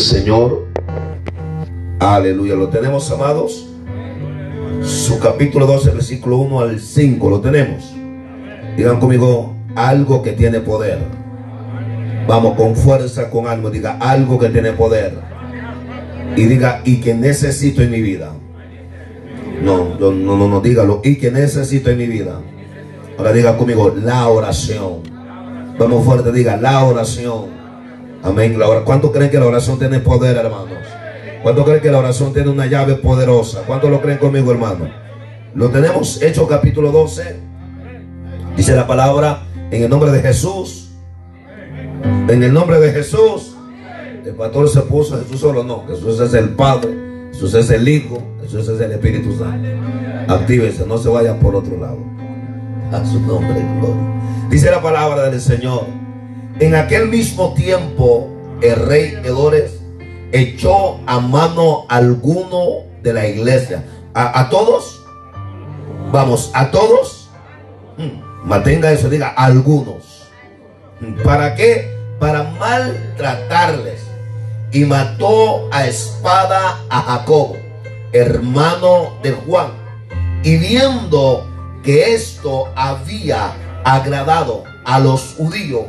Señor. Aleluya. ¿Lo tenemos, amados? Su capítulo 12, versículo 1 al 5. ¿Lo tenemos? Digan conmigo, algo que tiene poder. Vamos, con fuerza, con algo. Diga, algo que tiene poder. Y diga, y que necesito en mi vida. No, no, no, no, no, dígalo. Y que necesito en mi vida. Ahora diga conmigo, la oración. Vamos fuerte, diga, la oración. Amén. ¿Cuánto creen que la oración tiene poder, hermanos? ¿Cuánto creen que la oración tiene una llave poderosa? ¿Cuánto lo creen conmigo, hermano? Lo tenemos hecho capítulo 12. Dice la palabra en el nombre de Jesús. En el nombre de Jesús. El pastor se puso Jesús solo. No, Jesús es el Padre. Jesús es el Hijo. Jesús es el Espíritu Santo. Actívese, no se vayan por otro lado. A su nombre gloria. Dice la palabra del Señor. En aquel mismo tiempo, el rey Edores echó a mano alguno de la iglesia. ¿A, todos? Vamos, ¿a todos? Hmm, mantenga eso, diga, algunos. ¿Para qué? Para maltratarles. Y mató a espada a Jacob, hermano de Juan. Y viendo que esto había agradado a los judíos,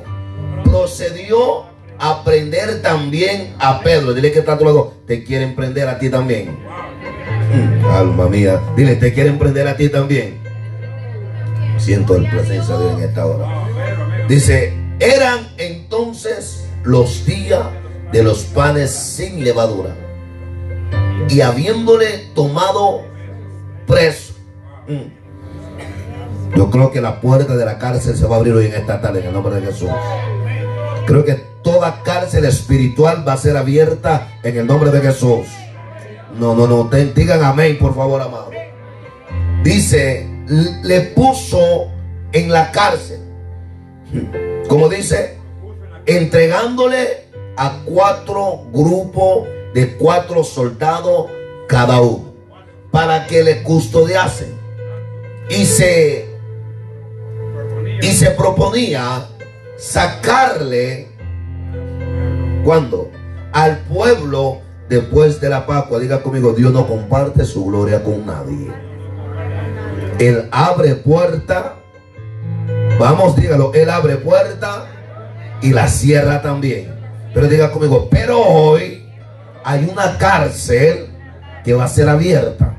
procedió a prender también a Pedro. Dile que está a tu lado, te quieren prender a ti también. Mm, alma mía, dile, te quieren prender a ti también. Siento la presencia de Dios en esta hora. Dice, eran entonces los días de los panes sin levadura. Y habiéndole tomado preso. Mm, yo creo que la puerta de la cárcel se va a abrir hoy en esta tarde en el nombre de Jesús. Creo que toda cárcel espiritual va a ser abierta en el nombre de Jesús. No, no, no. digan amén, por favor, amado. Dice, le puso en la cárcel. Como dice, entregándole a cuatro grupos de cuatro soldados cada uno para que le custodiasen. Y se, y se proponía sacarle, cuando Al pueblo después de la Pascua. Diga conmigo, Dios no comparte su gloria con nadie. Él abre puerta. Vamos, dígalo. Él abre puerta y la cierra también. Pero diga conmigo, pero hoy hay una cárcel que va a ser abierta.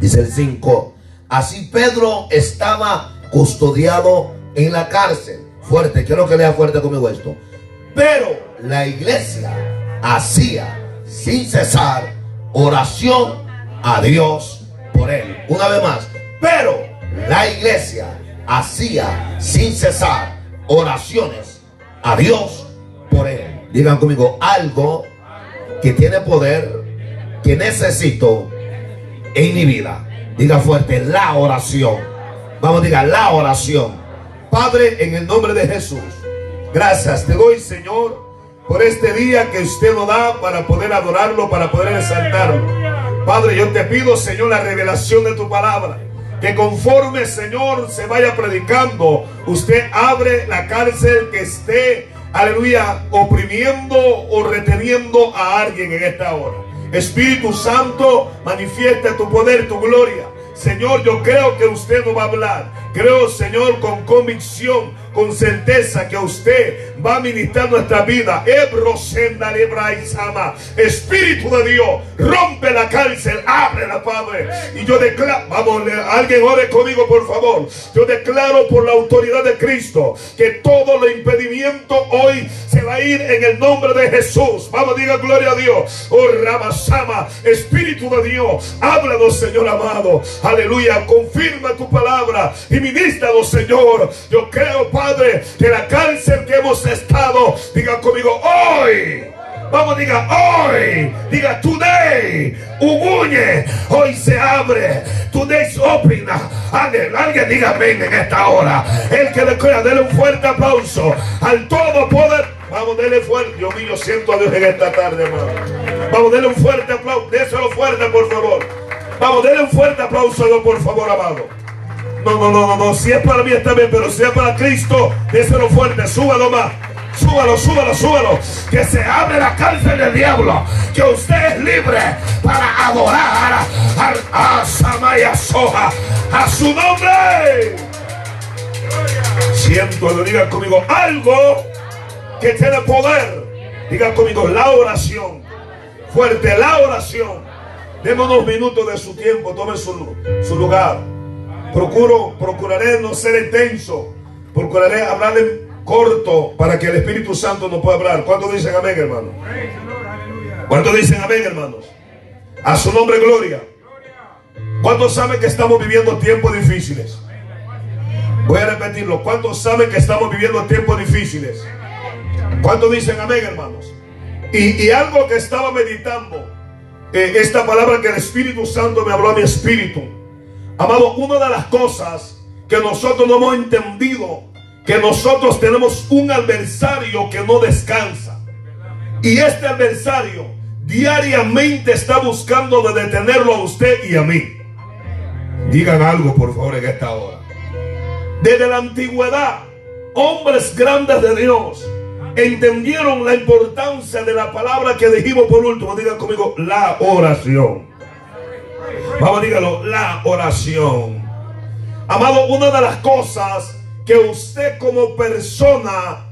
Dice el 5. Así Pedro estaba custodiado en la cárcel Fuerte, quiero que lea fuerte conmigo esto. Pero la iglesia hacía sin cesar oración a Dios por él. Una vez más. Pero la iglesia hacía sin cesar oraciones a Dios por él. Digan conmigo algo que tiene poder que necesito en mi vida. Diga fuerte la oración. Vamos, diga la oración. Padre, en el nombre de Jesús, gracias te doy, Señor, por este día que usted nos da para poder adorarlo, para poder exaltarlo. Padre, yo te pido, Señor, la revelación de tu palabra. Que conforme, Señor, se vaya predicando, usted abre la cárcel que esté, aleluya, oprimiendo o reteniendo a alguien en esta hora. Espíritu Santo, manifiesta tu poder, tu gloria. Señor, yo creo que usted no va a hablar. Creo, Señor, con convicción, con certeza que usted va a ministrar nuestra vida. Espíritu de Dios, rompe la cárcel, abre la Padre. Y yo declaro, vamos, alguien ore conmigo, por favor. Yo declaro por la autoridad de Cristo que todo lo impedimento hoy se va a ir en el nombre de Jesús. Vamos, diga gloria a Dios. Oh, Ramasama, Espíritu de Dios, háblanos, Señor amado. Aleluya, confirma tu palabra y ministrado, Señor. Yo creo, Padre, que la cárcel que hemos estado, diga conmigo, hoy. Vamos, diga hoy. Diga today. Uguñe. Hoy se abre. Today's open. Alguien, alguien diga amén en esta hora. El que declara, déle un fuerte aplauso al todo poder. Vamos, déle fuerte. Yo mío, siento a Dios en esta tarde, hermano. Vamos, déle un fuerte aplauso. Déselo fuerte, por favor. Vamos, denle un fuerte aplauso a Dios, por favor, amado. No, no, no, no. Si es para mí está bien, pero si es para Cristo, déselo fuerte, súbalo más. súbalo, súbalo, súbalo. Que se abre la cárcel del diablo. Que usted es libre para adorar a, Samaya Soja, a su nombre. Siento, diga conmigo algo que tiene poder. Diga conmigo la oración. Fuerte, la oración. Deme unos minutos de su tiempo, tome su, su lugar. Procuro, procuraré no ser intenso. Procuraré hablar en corto para que el Espíritu Santo no pueda hablar. ¿Cuántos dicen amén, hermano? ¿Cuántos dicen amén, hermanos? A su nombre, gloria. ¿Cuántos saben que estamos viviendo tiempos difíciles? Voy a repetirlo. ¿Cuántos saben que estamos viviendo tiempos difíciles? ¿Cuántos dicen amén, hermanos? Y, algo que estaba meditando, eh, esta palabra que el Espíritu Santo me habló a mi espíritu. Amado, una de las cosas que nosotros no hemos entendido, que nosotros tenemos un adversario que no descansa. Y este adversario diariamente está buscando de detenerlo a usted y a mí. Digan algo, por favor, en esta hora. Desde la antigüedad, hombres grandes de Dios entendieron la importancia de la palabra que dijimos por último. Digan conmigo, la oración. Vamos, dígalo, la oración. Amado, una de las cosas que usted como persona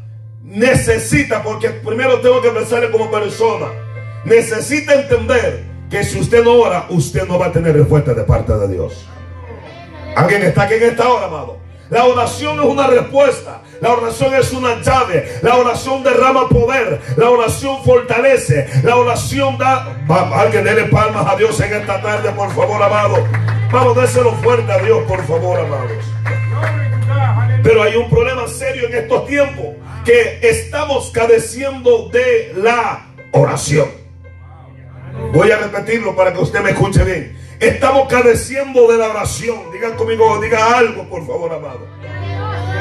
necesita, porque primero tengo que pensarle como persona, necesita entender que si usted no ora, usted no va a tener respuesta de parte de Dios. ¿Alguien está aquí en esta hora, amado? La oración es una respuesta. La oración es una llave. La oración derrama poder. La oración fortalece. La oración da. alguien déle palmas a Dios en esta tarde, por favor, amado. Vamos, déselo fuerte a Dios, por favor, amados. Pero hay un problema serio en estos tiempos. Que estamos cadeciendo de la oración. Voy a repetirlo para que usted me escuche bien. Estamos cadeciendo de la oración. Digan conmigo, diga algo, por favor, amado.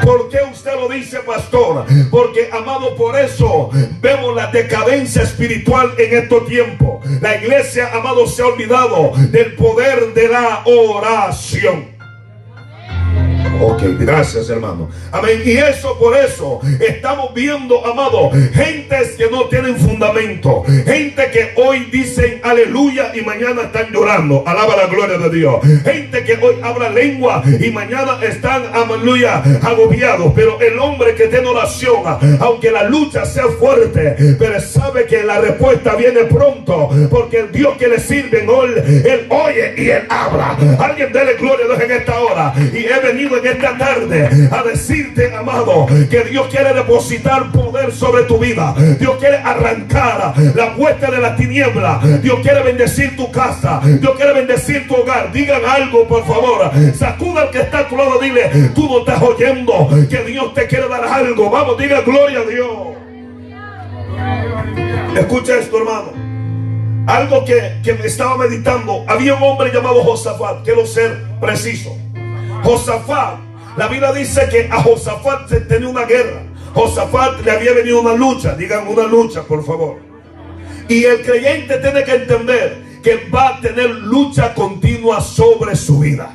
¿Por qué usted lo dice, pastor? Porque, amado, por eso vemos la decadencia espiritual en estos tiempos. La iglesia, amado, se ha olvidado del poder de la oración. Ok, gracias hermano. Amén. Y eso por eso estamos viendo, amado, gentes que no tienen fundamento. Gente que hoy dicen aleluya y mañana están llorando. Alaba la gloria de Dios. Gente que hoy habla lengua y mañana están, aleluya, agobiados. Pero el hombre que tiene oración, aunque la lucha sea fuerte, pero sabe que la respuesta viene pronto. Porque el Dios que le sirve, él, él oye y él habla. Alguien dele gloria a Dios en esta hora. Y he venido en esta tarde a decirte, amado, que Dios quiere depositar poder sobre tu vida. Dios quiere arrancar la puerta de la tiniebla. Dios quiere bendecir tu casa. Dios quiere bendecir tu hogar. Digan algo, por favor. Sacuda al que está a tu lado. Dile, tú no estás oyendo que Dios te quiere dar algo. Vamos, diga gloria a Dios. Escucha esto, hermano. Algo que, que estaba meditando. Había un hombre llamado Josafat. Quiero ser preciso. Josafat, la Biblia dice que a Josafat se tenía una guerra. Josafat le había venido una lucha, digan una lucha, por favor. Y el creyente tiene que entender que va a tener lucha continua sobre su vida.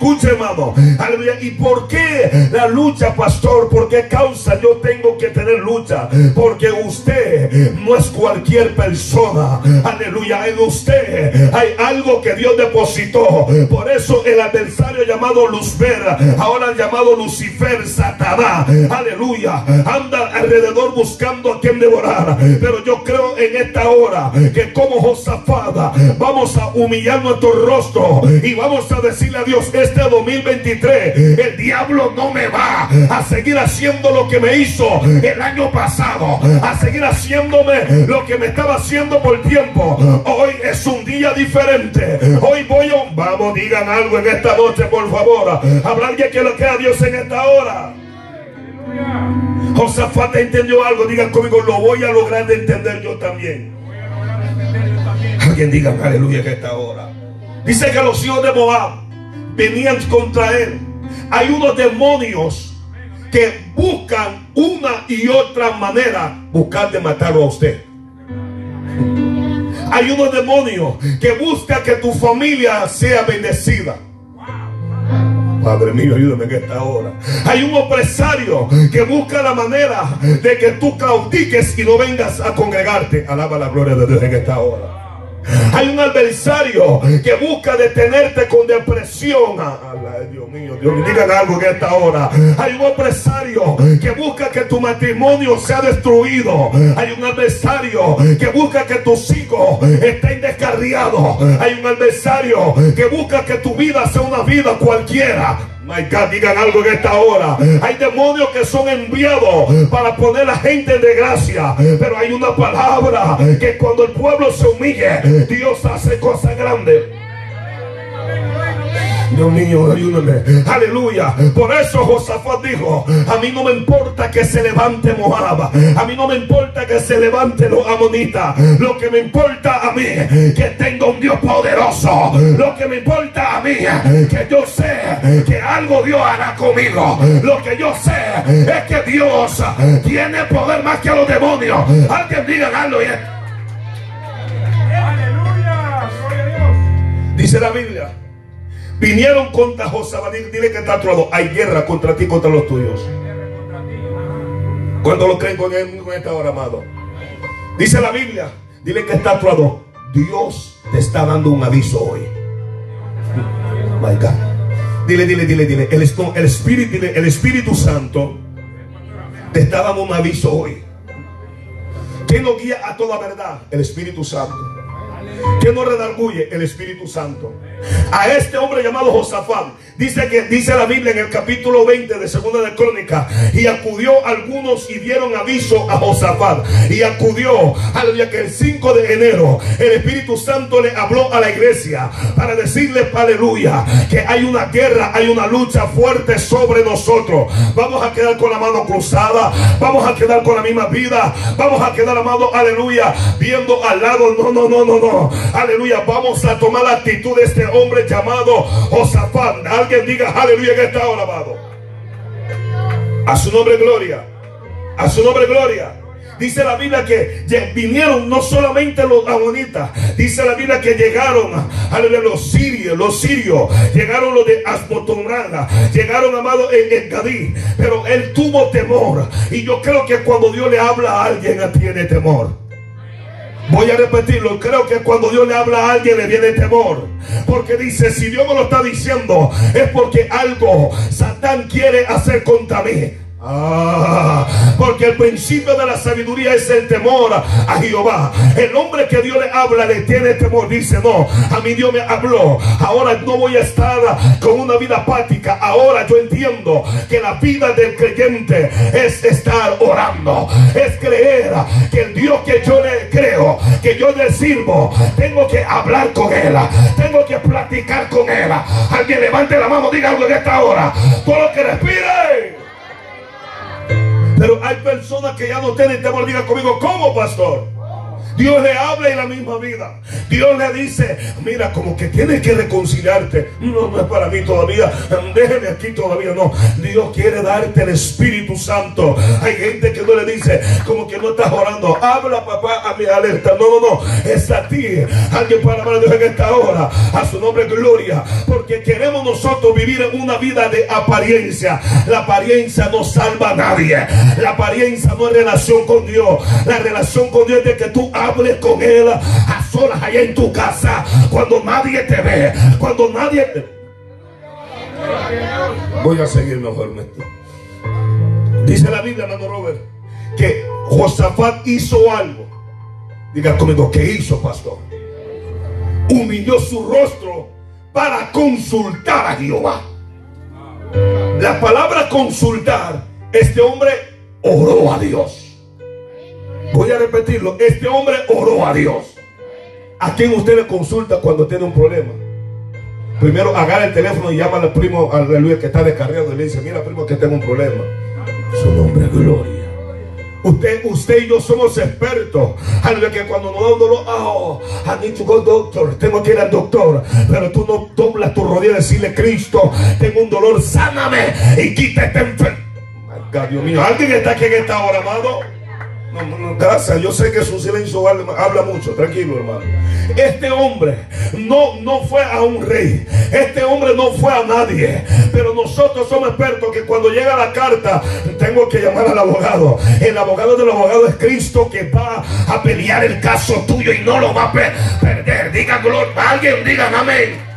Escuche, hermano. Aleluya. ¿Y por qué la lucha, pastor? ¿Por qué causa yo tengo que tener lucha? Porque usted no es cualquier persona. Aleluya. En usted hay algo que Dios depositó. Por eso el adversario llamado Luzber, ahora llamado Lucifer, Satanás. Aleluya. Anda alrededor buscando a quien devorar. Pero yo creo en esta hora que como Josafada vamos a humillar nuestro rostro y vamos a decirle a Dios, este 2023 el diablo no me va a seguir haciendo lo que me hizo el año pasado, a seguir haciéndome lo que me estaba haciendo por tiempo. Hoy es un día diferente. Hoy voy a... Vamos, digan algo en esta noche, por favor. Hablar que que lo que a Dios en esta hora. Josafat entendió algo. Digan conmigo, lo voy a lograr de entender yo también. Alguien diga aleluya que esta hora. Dice que los hijos de Moab venían contra él. Hay unos demonios que buscan una y otra manera buscar de matarlo a usted. Hay unos demonios que buscan que tu familia sea bendecida. Padre mío, ayúdame en esta hora. Hay un opresario que busca la manera de que tú claudiques y no vengas a congregarte. Alaba la gloria de Dios en esta hora. Hay un adversario que busca detenerte con depresión. Ay, Dios mío, Dios digan algo en esta hora. Hay un adversario que busca que tu matrimonio sea destruido. Hay un adversario que busca que tus hijos estén descarriados. Hay un adversario que busca que tu vida sea una vida cualquiera. My God, digan algo en esta hora. Hay demonios que son enviados para poner a gente en desgracia. Pero hay una palabra que cuando el pueblo se humille, Dios hace cosas grandes. Dios mío, ayúdame. Aleluya. Por eso Josafat dijo, a mí no me importa que se levante Moab. A mí no me importa que se levante los amonitas. Lo que me importa a mí, que tenga un Dios poderoso. Lo que me importa a mí, que yo sé que algo Dios hará conmigo. Lo que yo sé es que Dios tiene poder más que los demonios. Alguien diga algo. Aleluya. Dice la Biblia Vinieron contra Josafat. Dile que está actuado. Hay guerra contra ti, contra los tuyos. Cuando lo creen con, esta hora, amado? Dice la Biblia. Dile que está actuado. Dios te está dando un aviso hoy. My God. Dile, dile, dile, dile. El, el, Espíritu, dile, el Espíritu Santo te está dando un aviso hoy. ¿Quién nos guía a toda verdad? El Espíritu Santo. ¿Quién nos redarguye? El Espíritu Santo a este hombre llamado Josafat. Dice que dice la Biblia en el capítulo 20 de Segunda de Crónica y acudió algunos y dieron aviso a Josafat y acudió aleluya que el 5 de enero el Espíritu Santo le habló a la iglesia para decirle aleluya que hay una guerra, hay una lucha fuerte sobre nosotros. Vamos a quedar con la mano cruzada, vamos a quedar con la misma vida, vamos a quedar amado aleluya viendo al lado, no, no, no, no, no, aleluya, vamos a tomar la actitud de este hombre llamado Josafat. Alguien diga aleluya esta hora, amado. A su nombre gloria. A su nombre gloria. Dice la Biblia que vinieron no solamente los amonitas, dice la Biblia que llegaron, aleluya, los sirios, los sirios, llegaron los de Asmotomrana, llegaron amados en, en Gadí, pero él tuvo temor. Y yo creo que cuando Dios le habla a alguien, tiene temor. Voy a repetirlo. Creo que cuando Dios le habla a alguien le viene temor. Porque dice, si Dios me lo está diciendo, es porque algo Satán quiere hacer contra mí. Ah, porque el principio de la sabiduría es el temor a Jehová. El hombre que Dios le habla le tiene temor. Dice, no, a mí Dios me habló. Ahora no voy a estar con una vida apática. Ahora yo entiendo que la vida del creyente es estar orando. Es creer que el Dios que yo le creo, que yo le sirvo, tengo que hablar con él. Tengo que platicar con él. Alguien levante la mano, diga algo en esta hora. Todo lo que respire. Pero hay personas que ya no tienen temor. Diga conmigo, ¿cómo, pastor? Dios le habla en la misma vida. Dios le dice, mira, como que tienes que reconciliarte. No, no es para mí todavía. Déjeme aquí todavía. No, Dios quiere darte el Espíritu Santo. Hay gente que no le dice, como que no estás orando. Habla, papá, a mi alerta. No, no, no. Es a ti. Alguien para hablar Dios en esta hora. A su nombre, gloria. Porque queremos nosotros vivir en una vida de apariencia. La apariencia no salva a nadie. La apariencia no es relación con Dios. La relación con Dios es de que tú hables con Él a solas allá en tu casa, cuando nadie te ve, cuando nadie te... Voy a seguir mejor. Dice la Biblia, hermano Robert, que Josafat hizo algo. Diga conmigo, ¿qué hizo, pastor? Humilló su rostro para consultar a Jehová. La palabra consultar, este hombre oró a Dios. Voy a repetirlo. Este hombre oró a Dios. ¿A quién usted le consulta cuando tiene un problema? Primero agarra el teléfono y llama al primo, aleluya, que está descarriado y le dice, mira primo que tengo un problema. Su nombre es gloria. Usted, usted y yo somos expertos. Aleluya, que cuando nos da un dolor, oh, I need doctor. Tengo que ir al doctor. Pero tú no doblas tu rodilla y decirle, Cristo, tengo un dolor, sáname y quita este enfermo. Dios mío, alguien está aquí en esta hora, amado. Gracias, yo sé que su silencio habla mucho, tranquilo hermano. Este hombre no, no fue a un rey, este hombre no fue a nadie, pero nosotros somos expertos que cuando llega la carta tengo que llamar al abogado. El abogado del abogado es Cristo que va a pelear el caso tuyo y no lo va a perder. Diga gloria, alguien diga amén.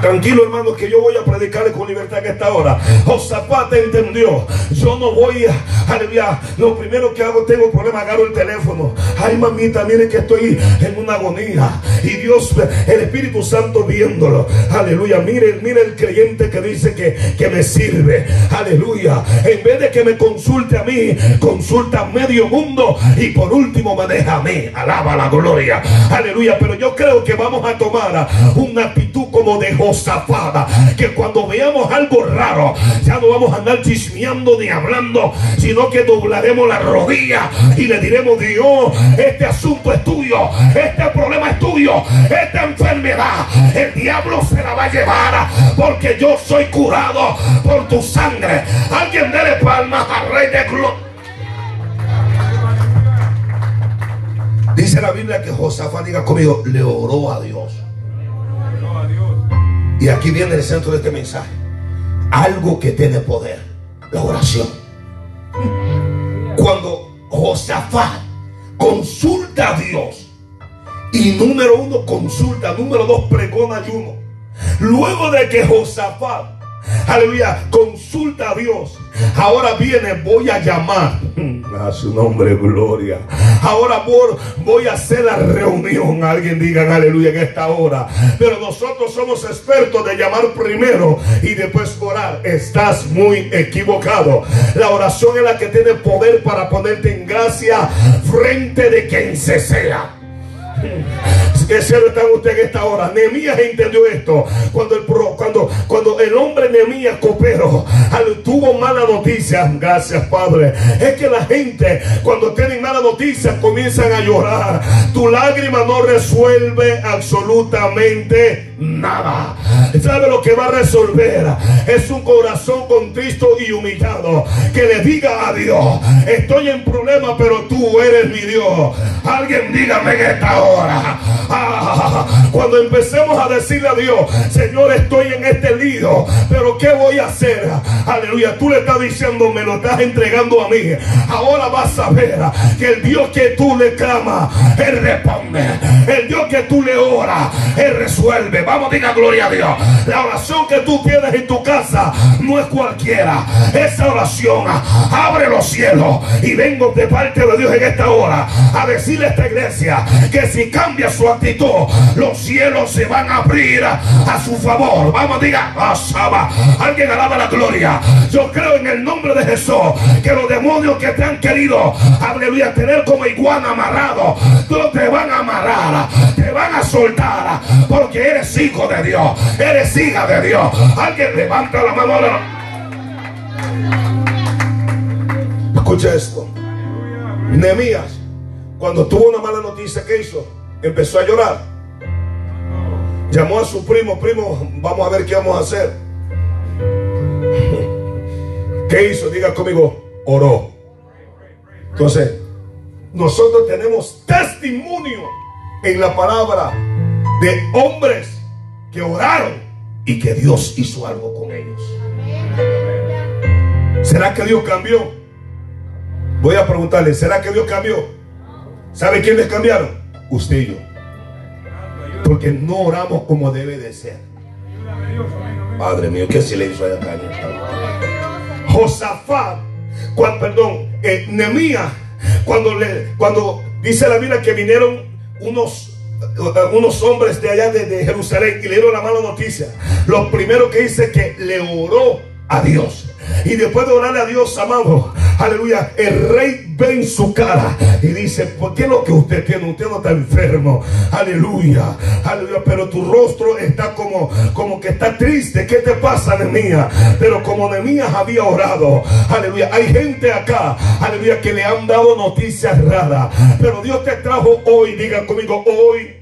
Tranquilo, hermano, que yo voy a predicarle con libertad en esta hora. Josafat entendió. Yo no voy a, aleluya. Lo primero que hago, tengo problema, agarro el teléfono. Ay, mamita, mire que estoy en una agonía. Y Dios, el Espíritu Santo viéndolo. Aleluya. Mire, mire el creyente que dice que, que me sirve. Aleluya. En vez de que me consulte a mí, consulta a medio mundo. Y por último me deja a mí. Alaba la gloria. Aleluya. Pero yo creo que vamos a tomar una actitud como de Josafada. Que cuando veamos algo raro, ya no vamos a andar chismeando ni hablando, sino que doblaremos la rodilla y le diremos, Dios, este asunto es tuyo, este problema es tuyo, esta enfermedad, el diablo se la va a llevar porque yo soy curado por tu sangre. Alguien dele palmas al rey de gloria. Dice la Biblia que Josafat, diga conmigo, le oró a Dios. Y aquí viene el centro de este mensaje. Algo que tiene poder. La oración. Cuando Josafat consulta a Dios. Y número uno consulta. Número dos pregona ayuno. Luego de que Josafat Aleluya. Consulta a Dios. Ahora viene, voy a llamar a su nombre, gloria. Ahora voy a hacer la reunión. Alguien diga aleluya en esta hora. Pero nosotros somos expertos de llamar primero y después orar. Estás muy equivocado. La oración es la que tiene poder para ponerte en gracia frente de quien se sea. Que cielo está usted en esta hora. Nemías entendió esto. Cuando el, cuando, cuando el hombre Nemías cooperó, tuvo mala noticia. Gracias, Padre. Es que la gente, cuando tienen mala noticia, comienzan a llorar. Tu lágrima no resuelve absolutamente nada. ¿Sabe lo que va a resolver? Es un corazón contristo y humillado. Que le diga a Dios: Estoy en problema, pero tú eres mi Dios. Alguien dígame en esta hora. cuando empecemos a decirle a Dios, Señor, estoy en este lío, pero ¿qué voy a hacer? Aleluya, tú le estás diciendo, me lo estás entregando a mí. Ahora vas a ver que el Dios que tú le clamas, Él responde. El Dios que tú le oras, Él resuelve. Vamos, diga gloria a Dios. La oración que tú tienes en tu casa no es cualquiera. Esa oración abre los cielos y vengo de parte de Dios en esta hora a decirle a esta iglesia que si cambia su actitud, los cielos se van a abrir a su favor. Vamos, diga, Asaba. Alguien alaba la gloria. Yo creo en el nombre de Jesús que los demonios que te han querido, aleluya, tener como iguana amarrado, no te van a amarrar, te van a soltar, porque eres hijo de Dios, eres hija de Dios. Alguien levanta la mano. Escucha esto. Nehemías, cuando tuvo una mala noticia, ¿qué hizo? Empezó a llorar. Llamó a su primo, primo, vamos a ver qué vamos a hacer. ¿Qué hizo? Diga conmigo, oró. Entonces, nosotros tenemos testimonio en la palabra de hombres que oraron y que Dios hizo algo con ellos. ¿Será que Dios cambió? Voy a preguntarle, ¿será que Dios cambió? ¿Sabe quiénes cambiaron? Usted y yo. Porque no oramos como debe de ser. Padre mío, qué silencio hay acá. Josafat, cuando, perdón, eh, cuando, le, cuando dice la Biblia que vinieron unos unos hombres de allá de, de, Jerusalén y le dieron la mala noticia. Lo primero que dice que le oró a Dios. Y después de orarle a Dios, amado, aleluya, el rey ve en su cara y dice, ¿por qué lo que usted tiene? Usted no está enfermo. Aleluya, aleluya, pero tu rostro está como, como que está triste. ¿Qué te pasa, Nemías? Pero como Nemías había orado, aleluya, hay gente acá, aleluya, que le han dado noticias raras. Pero Dios te trajo hoy, diga conmigo, hoy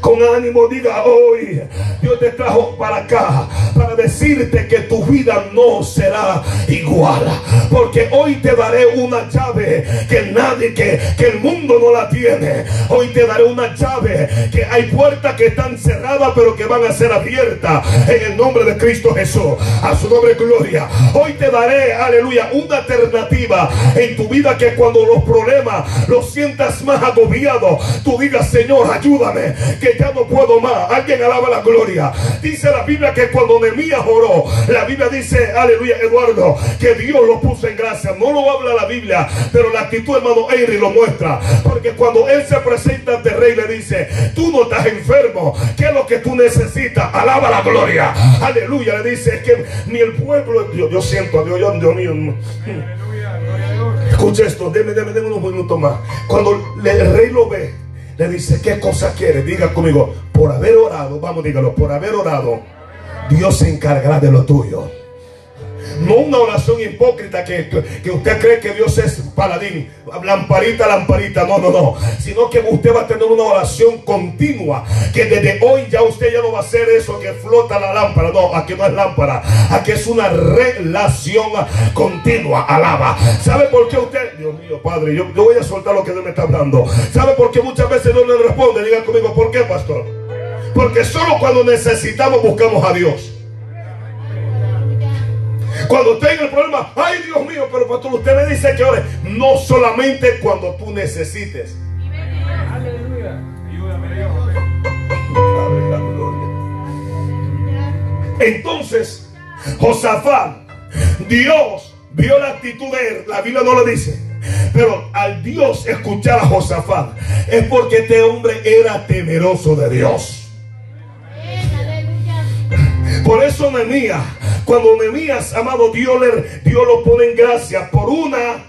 con ánimo diga hoy, Dios te trajo para acá para decirte que tu vida no será igual. Porque hoy te daré una llave que nadie, que, que el mundo no la tiene. Hoy te daré una llave que hay puertas que están cerradas pero que van a ser abiertas en el nombre de Cristo Jesús. A su nombre gloria. Hoy te daré, aleluya, una alternativa en tu vida que cuando los problemas los sientas más agobiados, tú digas, Señor, ayúdame, que ya no puedo más. Alguien alaba la gloria. Dice la Biblia que cuando Nehemías oró, la Biblia dice, aleluya, Eduardo, que Dios lo puso en gracia. No lo habla la Biblia, pero la actitud, hermano Henry, lo muestra. Porque cuando él se presenta ante el rey, le dice, tú no estás enfermo. ¿Qué es lo que tú necesitas? Alaba la gloria. Aleluya. Le dice, es que ni el pueblo, yo, yo siento a Dios, yo, Dios mío. Escucha esto, déme, déme, déme unos minutos más. Cuando el rey lo ve, le dice, ¿qué cosa quiere? Diga conmigo, por haber orado, vamos, dígalo, por haber orado, Dios se encargará de lo tuyo. No una oración hipócrita que, que, usted cree que Dios es paladín, lamparita, lamparita, no, no, no. Sino que usted va a tener una oración continua. Que desde hoy ya usted ya no va a hacer eso que flota la lámpara. No, aquí no es lámpara. Aquí es una relación continua. Alaba. ¿Sabe por qué usted? Dios mío, Padre, yo, voy a soltar lo que Dios me está hablando. ¿Sabe por qué muchas veces no le responde? Diga conmigo, ¿por qué, pastor? Porque solo cuando necesitamos buscamos a Dios. Cuando tenga el problema, ay Dios mío, pero pastor, usted me dice que ore. No solamente cuando tú necesites. Aleluya. Entonces, Josafat, Dios vio la actitud de él. La Biblia no lo dice. Pero al Dios escuchar a Josafat es porque este hombre era temeroso de Dios. Por eso Nehemías, cuando Nehemías, amado Dios, Dios lo pone en gracia por una.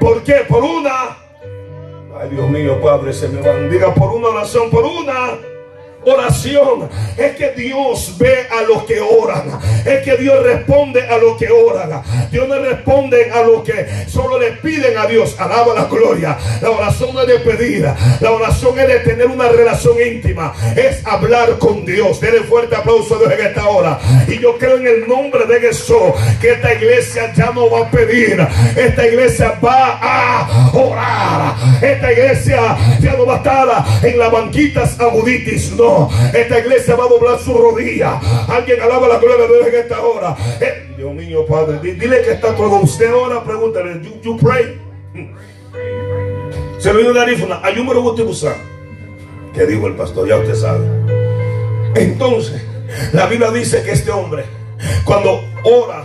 ¿Por qué? Por una. Ay, Dios mío, Padre, se me van. Diga por una oración, por una oración. Es que Dios ve a los que oran. Es que Dios responde a los que oran. Dios no responde a los que solo le piden a Dios. Alaba la gloria. La oración es de pedir. La oración es de tener una relación íntima. Es hablar con Dios. Denle fuerte aplauso a Dios en esta hora. Y yo creo en el nombre de Jesús que esta iglesia ya no va a pedir. Esta iglesia va a orar. Esta iglesia ya no va a estar en las banquitas aguditis. No esta iglesia va a doblar su rodilla. Alguien alaba la gloria de Dios en esta hora. Eh, Dios mío, Padre, dile que está todo. Usted ora, pregúntale, you, pray. Se lo digo de arífona, ayúmero usar. ¿Qué dijo el pastor? Ya usted sabe. Entonces, la Biblia dice que este hombre, cuando ora,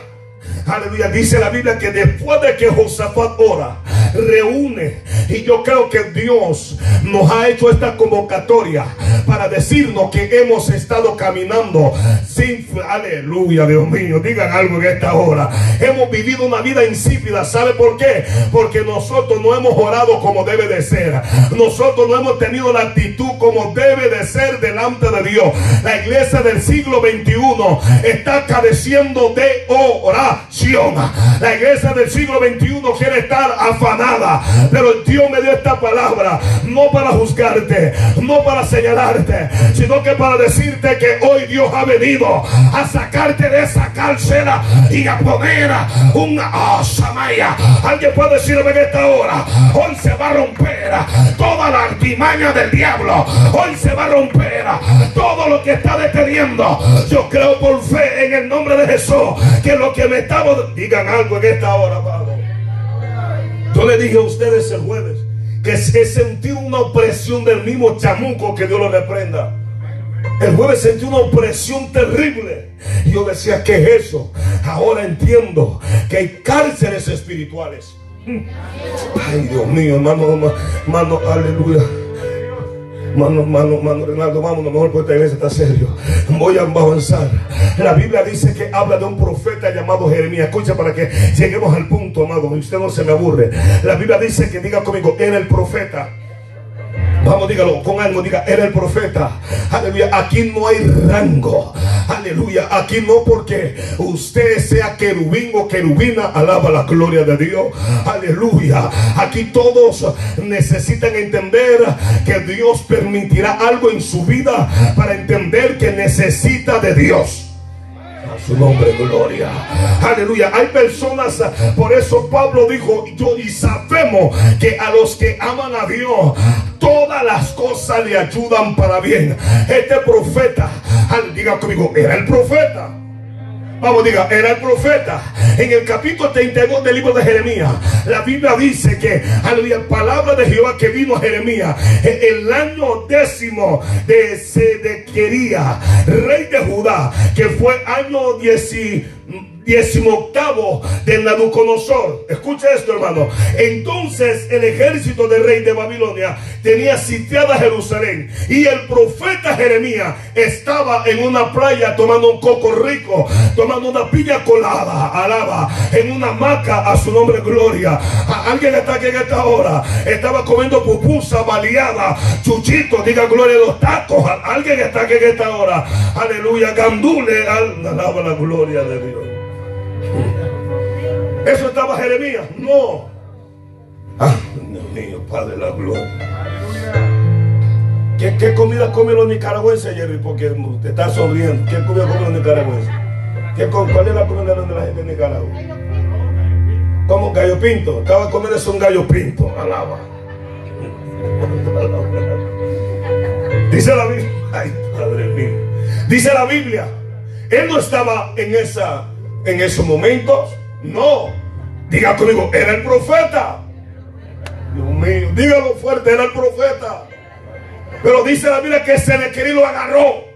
Aleluya. Dice la Biblia que después de que Josafat ora, reúne. Y yo creo que Dios nos ha hecho esta convocatoria para decirnos que hemos estado caminando sin... Aleluya, Dios mío. Digan algo en esta hora. Hemos vivido una vida insípida. ¿Sabe por qué? Porque nosotros no hemos orado como debe de ser. Nosotros no hemos tenido la actitud como debe de ser delante de Dios. La iglesia del siglo XXI está careciendo de oración. La iglesia del siglo XXI quiere estar afanada. Pero Dios me dio esta palabra. No para juzgarte. No para señalarte. Sino que para decirte que hoy Dios ha venido a sacarte de esa cárcel y a poner una oh. Alguien puede decirme en esta hora. Hoy se va a romper toda la artimaña del diablo. Hoy se va a romper todo lo que está deteniendo. Yo creo por fe en el nombre de Jesús que lo que me estaba Digan algo en esta hora, Padre. Yo le dije a ustedes el jueves que sentido una opresión del mismo chamuco que Dios lo reprenda. El jueves sentí una opresión terrible. Yo decía, ¿qué es eso? Ahora entiendo que hay cárceles espirituales. Ay, Dios mío, hermano, hermano, aleluya. Mano, mano, mano, Renaldo, vámonos, mejor porque esta iglesia está serio. Voy a avanzar. La Biblia dice que habla de un profeta llamado Jeremías. Escucha para que lleguemos al punto, amado. Y usted no se me aburre. La Biblia dice que diga conmigo, era el profeta Vamos, dígalo con ánimo, diga, era el profeta. Aleluya, aquí no hay rango. Aleluya, aquí no porque usted sea querubín o querubina, alaba la gloria de Dios. Aleluya, aquí todos necesitan entender que Dios permitirá algo en su vida para entender que necesita de Dios su nombre gloria. Aleluya. Hay personas, por eso Pablo dijo, yo y sabemos que a los que aman a Dios, todas las cosas le ayudan para bien. Este profeta, diga conmigo, era el profeta. Vamos, diga, era el profeta. En el capítulo 32 del libro de Jeremías, la Biblia dice que, aleluya, palabra de Jehová que vino a Jeremías el año décimo de Sedequería, rey de Judá, que fue año 10 octavo de Nabucodonosor. Escucha esto, hermano. Entonces el ejército del rey de Babilonia tenía sitiada Jerusalén. Y el profeta Jeremías estaba en una playa tomando un coco rico, tomando una piña colada, alaba, en una hamaca a su nombre gloria. Alguien está aquí en esta hora. Estaba comiendo pupusa, baleada, chuchito, diga gloria de los tacos. Alguien está aquí en esta hora. Aleluya, gandule, alaba la gloria de Dios. ¿Eso estaba Jeremías? No. Ah, Dios mío, Padre la gloria. ¿Qué, comida comen los nicaragüenses, Jerry? Porque te estás sonriendo. ¿Qué comida comen los nicaragüenses? ¿Qué, ¿Cuál es la comida de la gente de Nicaragua? Como gallo pinto. Acaba de es un gallo pinto. Alaba. Dice la Biblia. Ay, Padre mío. Dice la Biblia. Él no estaba en esa en esos momentos. No. Diga conmigo, era el profeta. Dios mío, dígalo fuerte, era el profeta. Pero dice la Biblia que se le lo agarró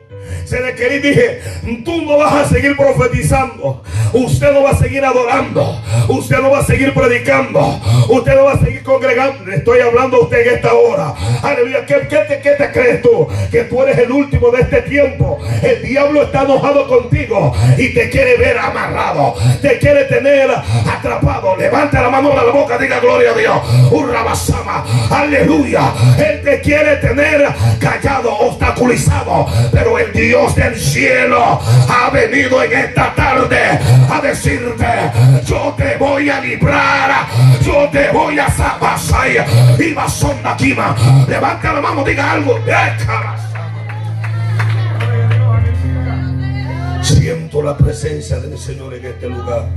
se le quería dije, tú no vas a seguir profetizando, usted no va a seguir adorando, usted no va a seguir predicando, usted no va a seguir congregando. Le estoy hablando a usted en esta hora. Aleluya, ¿qué, te, te crees tú? Que tú eres el último de este tiempo. El diablo está enojado contigo y te quiere ver amarrado, te quiere tener atrapado. Levanta la mano a la boca, diga gloria a Dios. Urrabasama, aleluya. Él te quiere tener callado, obstaculizado, pero el Dios del cielo ha venido en esta tarde a decirte, yo te voy a librar, yo te voy a salvar. Y sonda quima. Levanta la mano, diga algo. Siento la presencia del Señor en este lugar.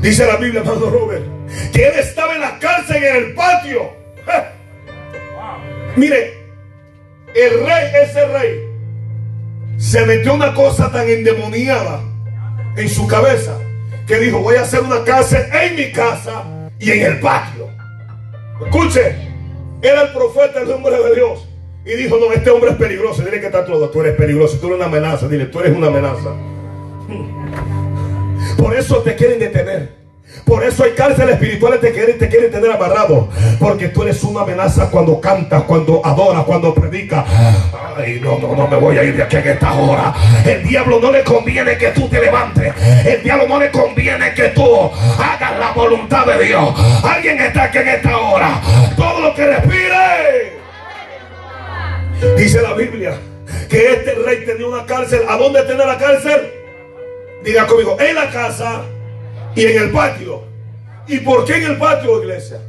Dice la Biblia, hermano Robert, que él estaba en la cárcel en el patio. Mire, el rey, ese rey, se metió una cosa tan endemoniada en su cabeza que dijo, voy a hacer una casa en mi casa y en el patio. Escuche, era el profeta, el hombre de Dios. Y dijo, no, este hombre es peligroso. Dile que está todo, tú eres peligroso, tú eres una amenaza. Dile, tú eres una amenaza. Por eso te quieren detener. Por eso hay cárceles espirituales te quieren, te quieren tener amarrado. Porque tú eres una amenaza cuando cantas, cuando adoras, cuando predicas. Ay, no, no, no me voy a ir de aquí en esta hora. El diablo no le conviene que tú te levantes. El diablo no le conviene que tú hagas la voluntad de Dios. Alguien está aquí en esta hora. Todo lo que respire. Dice la Biblia que este rey tenía una cárcel. ¿A dónde tenía la cárcel? Diga conmigo, en la casa y en el patio. ¿Y por qué en el patio, iglesia?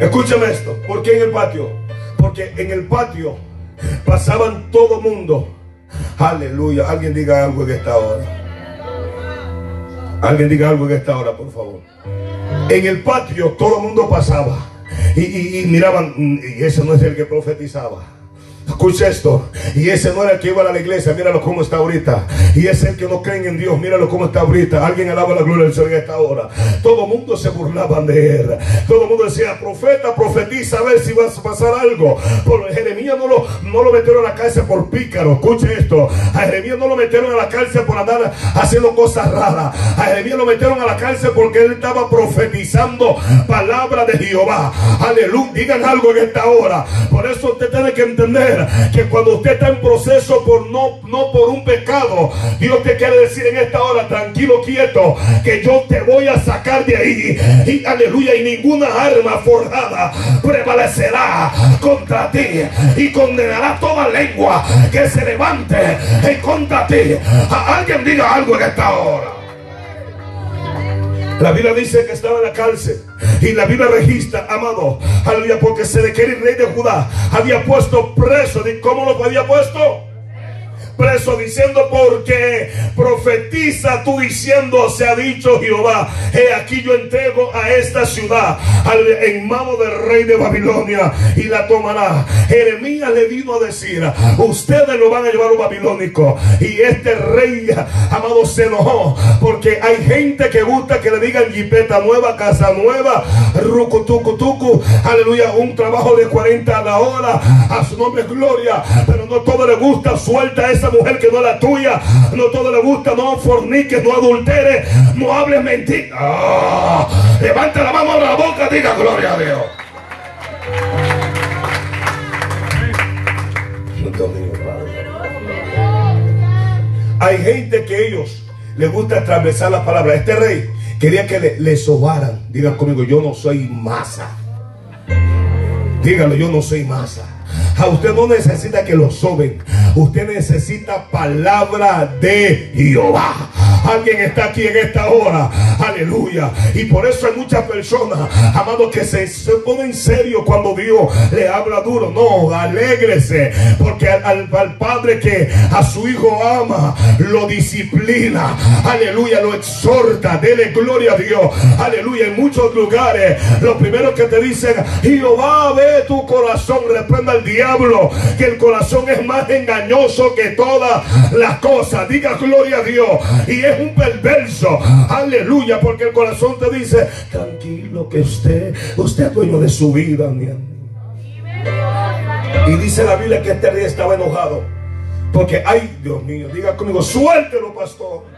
Escúchame esto. ¿Por qué en el patio? Porque en el patio pasaban todo mundo. Aleluya. Alguien diga algo en esta hora. Alguien diga algo en esta hora, por favor. En el patio todo el mundo pasaba. Y, y miraban, y ese no es el que profetizaba. Escucha esto. Y ese no era el que iba a la iglesia. Míralo cómo está ahorita. Y ese es el que no creen en Dios. Míralo cómo está ahorita. Alguien alaba la gloria del Señor en esta hora. Todo el mundo se burlaban de él. Todo el mundo decía, profeta, profetiza a ver si va a pasar algo. Por Jeremías no lo, no lo metieron a la cárcel por pícaro. Escuche esto. A Jeremías no lo metieron a la cárcel por andar haciendo cosas raras. A Jeremías lo metieron a la cárcel porque él estaba profetizando palabra de Jehová. Aleluya. Digan algo en esta hora. Por eso usted tiene que entender que cuando usted está en proceso por no, no por un pecado, Dios te quiere decir en esta hora, tranquilo, quieto, que yo te voy a sacar de ahí. Y aleluya, y ninguna arma forjada prevalecerá contra ti y condenará toda lengua que se levante en contra ti. A alguien diga algo en esta hora. La Biblia dice que estaba en la cárcel. Y la Biblia registra, amado, aleluya, porque Sedequer, rey de Judá, había puesto preso. ¿Cómo lo había puesto? Preso diciendo porque profetiza tú diciendo se ha dicho Jehová he aquí yo entrego a esta ciudad en mano del rey de Babilonia y la tomará Jeremías le vino a decir ustedes lo van a llevar a un babilónico y este rey amado se enojó porque hay gente que gusta que le digan jipeta nueva casa nueva rucutucutucu aleluya un trabajo de 40 a la hora a su nombre es gloria pero no todo le gusta suelta esa mujer que no es la tuya. No todo le gusta, no forniques, no adulteres, no hables mentira. Ah, levanta la mano a la boca, diga gloria a Dios. Hay gente que ellos les gusta atravesar la palabra. Este rey quería que le, le sobaran. Digan conmigo, yo no soy masa. Díganlo, yo no soy masa. A usted no necesita que lo soben. Usted necesita palabra de Jehová. Alguien está aquí en esta hora. Aleluya. Y por eso hay muchas personas, amados, que se, se ponen serio cuando Dios le habla duro. No, alégrese. Porque al, Padre que a su Hijo ama, lo disciplina. Aleluya, lo exhorta. Dele gloria a Dios. Aleluya. En muchos lugares, lo primero que te dicen, Jehová ve tu corazón. Reprenda al diablo. Que el corazón es más engañoso que todas las cosas. Diga gloria a Dios. Y es un perverso. Aleluya, porque el corazón te dice, tranquilo que usted, usted es dueño de su vida, mi Y dice la Biblia que este rey estaba enojado. Porque, ay, Dios mío, diga conmigo, suéltelo, pastor.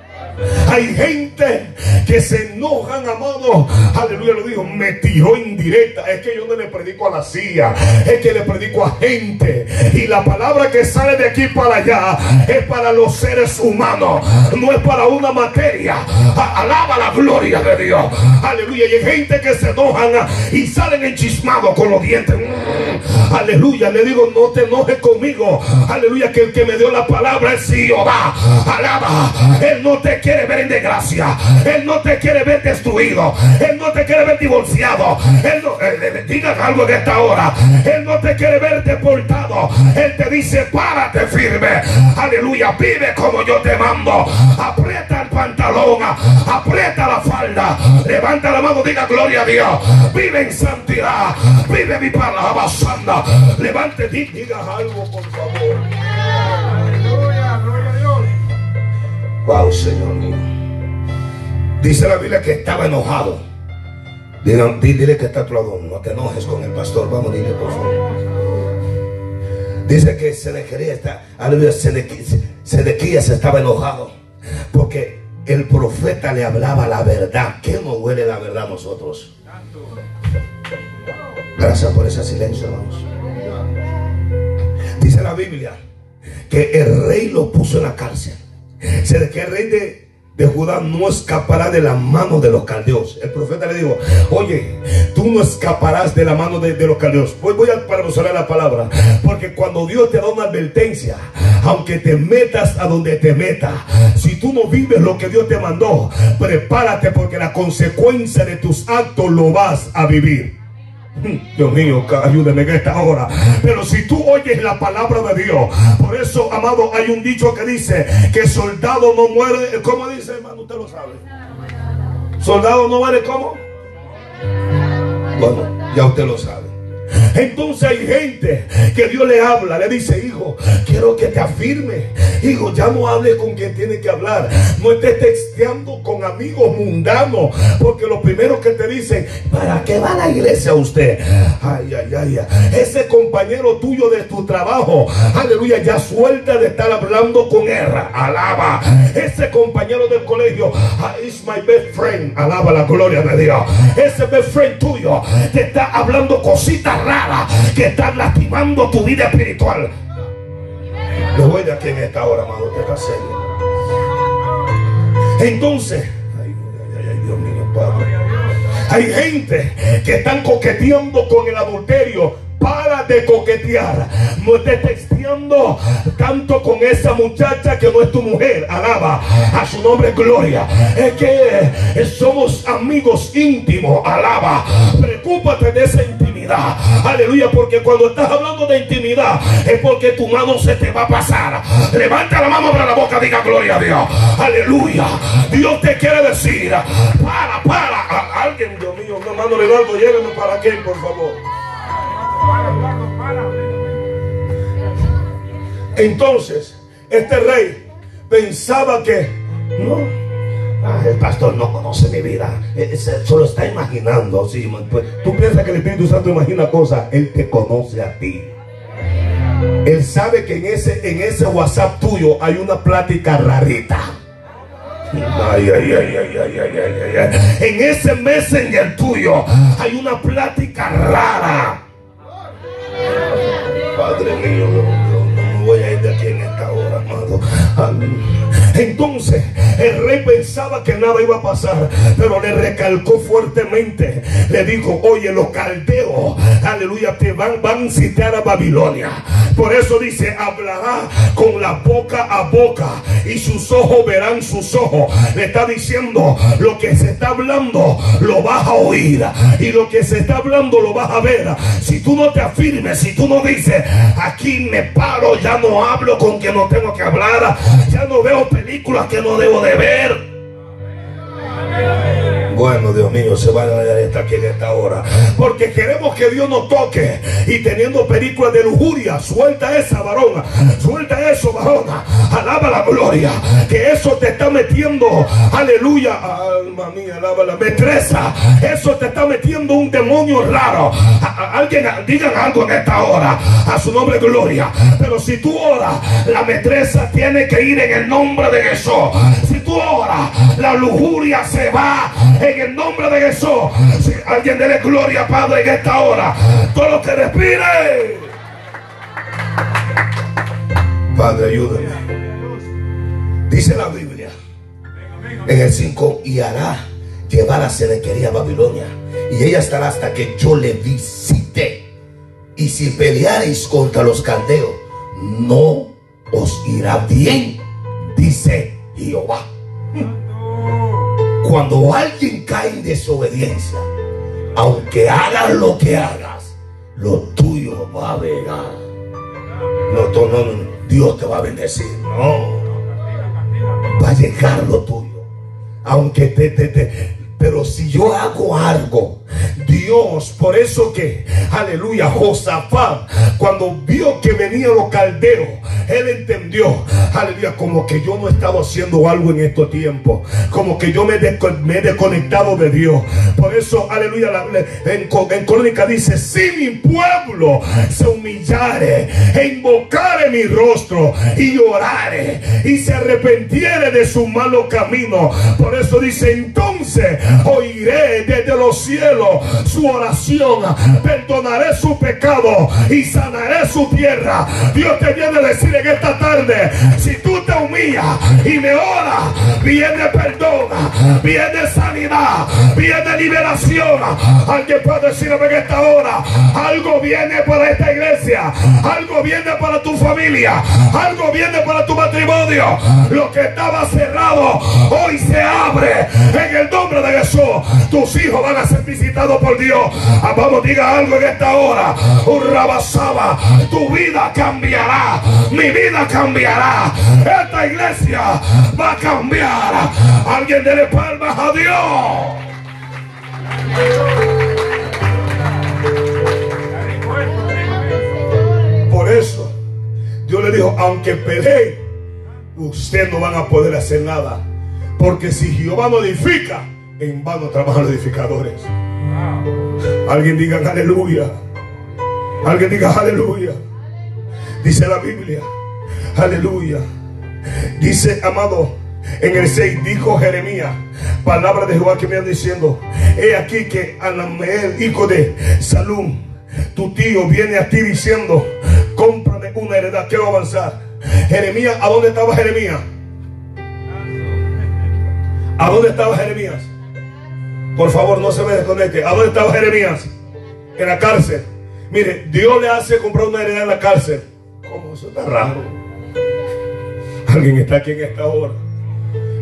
Hay gente que se enojan, amado. Aleluya, lo dijo, me tiró indirecta. Es que yo no le predico a la CIA, es que le predico a gente. Y la palabra que sale de aquí para allá es para los seres humanos, no es para una materia. Alaba la gloria de Dios. Aleluya. Y hay gente que se enojan y salen enchismados con los dientes. Mm. Aleluya. Le digo, no te enojes conmigo. Aleluya, que el que me dio la palabra es Jehová. Alaba. Él no te quiere ver en desgracia. Él no te quiere ver destruido. Él no te quiere ver divorciado. Él no, eh, diga algo de esta hora. Él no te quiere ver deportado. Él te dice, párate firme. Aleluya, vive como yo te mando. Aprieta el pantalón. Aprieta la falda. Levanta la mano, diga gloria a Dios. Vive en santidad. Vive mi palabra santa. Levante, diga algo, por favor. Wow, Señor mío. Dice la Biblia que estaba enojado. Dile, que está tu lado. No te enojes con el pastor. Vamos, dile por favor. Dice que Sedequías aleluya, Sedequías estaba enojado. Porque el profeta le hablaba la verdad. ¿Qué nos huele la verdad a nosotros? Gracias por ese silencio, vamos. Dice la Biblia que el rey lo puso en la cárcel. Se que el rey de, de, Judá no escapará de la mano de los caldeos. El profeta le dijo, oye, tú no escaparás de la mano de, los caldeos. Voy, voy a para la palabra. Porque cuando Dios te da una advertencia, aunque te metas a donde te meta, si tú no vives lo que Dios te mandó, prepárate porque la consecuencia de tus actos lo vas a vivir. Dios mío, ayúdeme en esta hora. Pero si tú oyes la palabra de Dios, por eso, amado, hay un dicho que dice que soldado no muere. ¿Cómo dice, hermano? Usted lo sabe. Soldado no muere, ¿cómo? Bueno, ya usted lo sabe. Entonces hay gente que Dios le habla, le dice, hijo, quiero que te afirme. Hijo, ya no hable con quien tiene que hablar. No estés texteando con amigos mundanos. Porque lo primero que te dicen, ¿para qué va a la iglesia usted? Ay, ay, ay. Ese compañero tuyo de tu trabajo, aleluya, ya suelta de estar hablando con él. Alaba. Ese compañero del colegio, ah, is my best friend. Alaba la gloria de Dios. Ese best friend tuyo te está hablando cositas rara que están lastimando tu vida espiritual. Me voy de aquí en esta amado, usted está serio. Entonces, ay, Dios mío, Padre. Hay gente que están coqueteando con el adulterio para de coquetear. No estés texteando tanto con esa muchacha que no es tu mujer. Alaba a su nombre gloria. Es que somos amigos íntimos. Alaba. Preocúpate de esa intimidad. Aleluya. Porque cuando estás hablando de intimidad es porque tu mano se te va a pasar. Levanta la mano para la boca. Diga gloria a Dios. Aleluya. Dios te quiere decir. Para, para. Alguien, Dios mío, hermano Leonardo, lléveme para aquí, por favor. Entonces, este rey pensaba que no. Ah, el pastor no conoce mi vida. Eh, solo está imaginando. Sí, pues, tú piensas que el Espíritu Santo imagina cosas. Él te conoce a ti. Él sabe que en ese, en ese WhatsApp tuyo hay una plática rarita. Ay, ay, ay, ay, ay, ay, ay, En ese messenger tuyo hay una plática rara. Padre mío, no, me voy a ir de aquí en esta hora, amado. Entonces el rey pensaba que nada iba a pasar, pero le recalcó fuertemente. Le dijo, oye, los caldeos, aleluya, te van, van a citar a Babilonia. Por eso dice, hablará con la boca a boca y sus ojos verán sus ojos. Le está diciendo, lo que se está hablando lo vas a oír y lo que se está hablando lo vas a ver. Si tú no te afirmes, si tú no dices, aquí me paro, ya no hablo con quien no tengo que hablar, ya no veo películas que no debo de ver. Bueno, Dios mío, se va a dar esta aquí en esta hora. Porque queremos que Dios nos toque. Y teniendo películas de lujuria, suelta esa varona. Suelta eso, varona. Alaba la gloria. Que eso te está metiendo. Aleluya. Alma mía, alaba la metresa. Eso te está metiendo un demonio raro. alguien digan algo en esta hora. A su nombre, gloria. Pero si tú oras, la metresa tiene que ir en el nombre de Jesús. Si tú oras, la lujuria se va en el nombre de Jesús. Alguien dele gloria, Padre, en esta hora. Todo lo que respire. Padre, ayúdame. Dice la Biblia en el 5 y hará llevar a Sedequería a Babilonia y ella estará hasta que yo le visite. Y si peleareis contra los caldeos, no os irá bien, dice Jehová. Cuando alguien cae en desobediencia, aunque hagas lo que hagas, lo tuyo va a vegar. No, no, Dios te va a bendecir. No. Va a llegar lo tuyo. Aunque te, te, te, pero si yo hago algo, Dios, por eso que, aleluya, Josafat, cuando vio que venían los calderos, él entendió, aleluya, como que yo no estaba haciendo algo en estos tiempos, como que yo me, he desconectado de Dios. Por eso, aleluya, en, en Crónica dice, si mi pueblo se humillare e invocare mi rostro y llorare y se arrepentiere de su malo camino. Por eso dice, entonces oiré desde los cielos su oración, perdonaré su pecado y sanaré su tierra. Dios te viene a decir en esta tarde, si tú te humillas y me oras, viene perdón, viene sanidad, viene liberación. Alguien puede decirme en esta hora, algo viene para esta iglesia, algo viene para tu familia, algo viene para tu matrimonio. Lo que estaba cerrado hoy se abre en el nombre de Jesús. Tus hijos van a ser por Dios. Ah, vamos, diga algo en esta hora. Un rabasaba, tu vida cambiará. Mi vida cambiará. Esta iglesia va a cambiar. Alguien dele palmas a Dios. Por eso, Dios le dijo, aunque peleen, ustedes no van a poder hacer nada. Porque si Jehová no edifica, en vano trabajan los edificadores. Alguien diga aleluya. Alguien diga aleluya. Dice la Biblia. Aleluya. Dice, amado, en el 6 dijo Jeremías, palabra de Jehová que me han diciendo, he aquí que Anameel, hijo de Salum, tu tío viene a ti diciendo, cómprame una heredad, quiero avanzar. Jeremías, ¿a dónde estaba Jeremías? ¿A dónde estaba Jeremías? Por favor, no se me desconecte. ¿A dónde estaba Jeremías? En la cárcel. Mire, Dios le hace comprar una heredad en la cárcel. ¿Cómo eso está raro? Alguien está aquí en esta hora.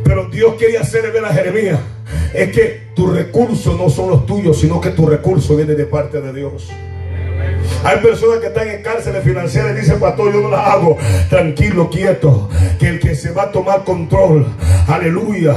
Pero Dios quería hacerle ver a Jeremías. Es que tus recursos no son los tuyos, sino que tu recurso viene de parte de Dios. Hay personas que están en cárceles financieras y dicen, pastor, yo no las hago. Tranquilo, quieto. Que el que se va a tomar control, aleluya.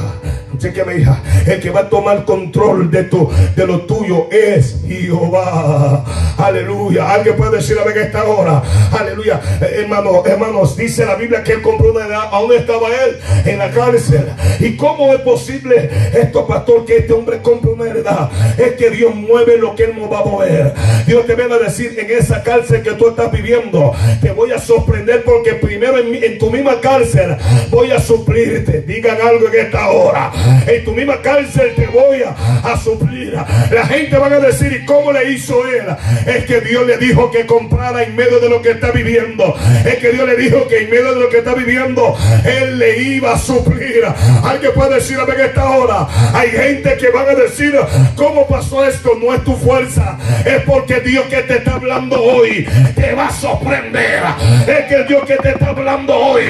Que me hija, el que va a tomar control de, tu, de lo tuyo es Jehová. Aleluya. Alguien puede decir a ver que esta hora. Aleluya. Hermanos, hermanos, dice la Biblia que él compró una edad. ¿A dónde estaba él? En la cárcel. ¿Y cómo es posible esto, pastor, que este hombre compre una heredad? Es que Dios mueve lo que él no va a mover. Dios te viene a decir en esa cárcel que tú estás viviendo, te voy a sorprender porque primero en, tu misma cárcel voy a suplirte. Digan algo en esta hora. En tu misma cárcel te voy a, suplir. La gente va a decir, ¿y cómo le hizo él? Es que Dios le dijo que comprara en medio de lo que está viviendo. Es que Dios le dijo que en medio de lo que está viviendo, Él le iba a suplir. Alguien puede decir a ver esta hora. Hay gente que van a decir, ¿cómo pasó esto? No es tu fuerza. Es porque Dios que te está hablando hoy te va a sorprender. Es que el Dios que te está hablando hoy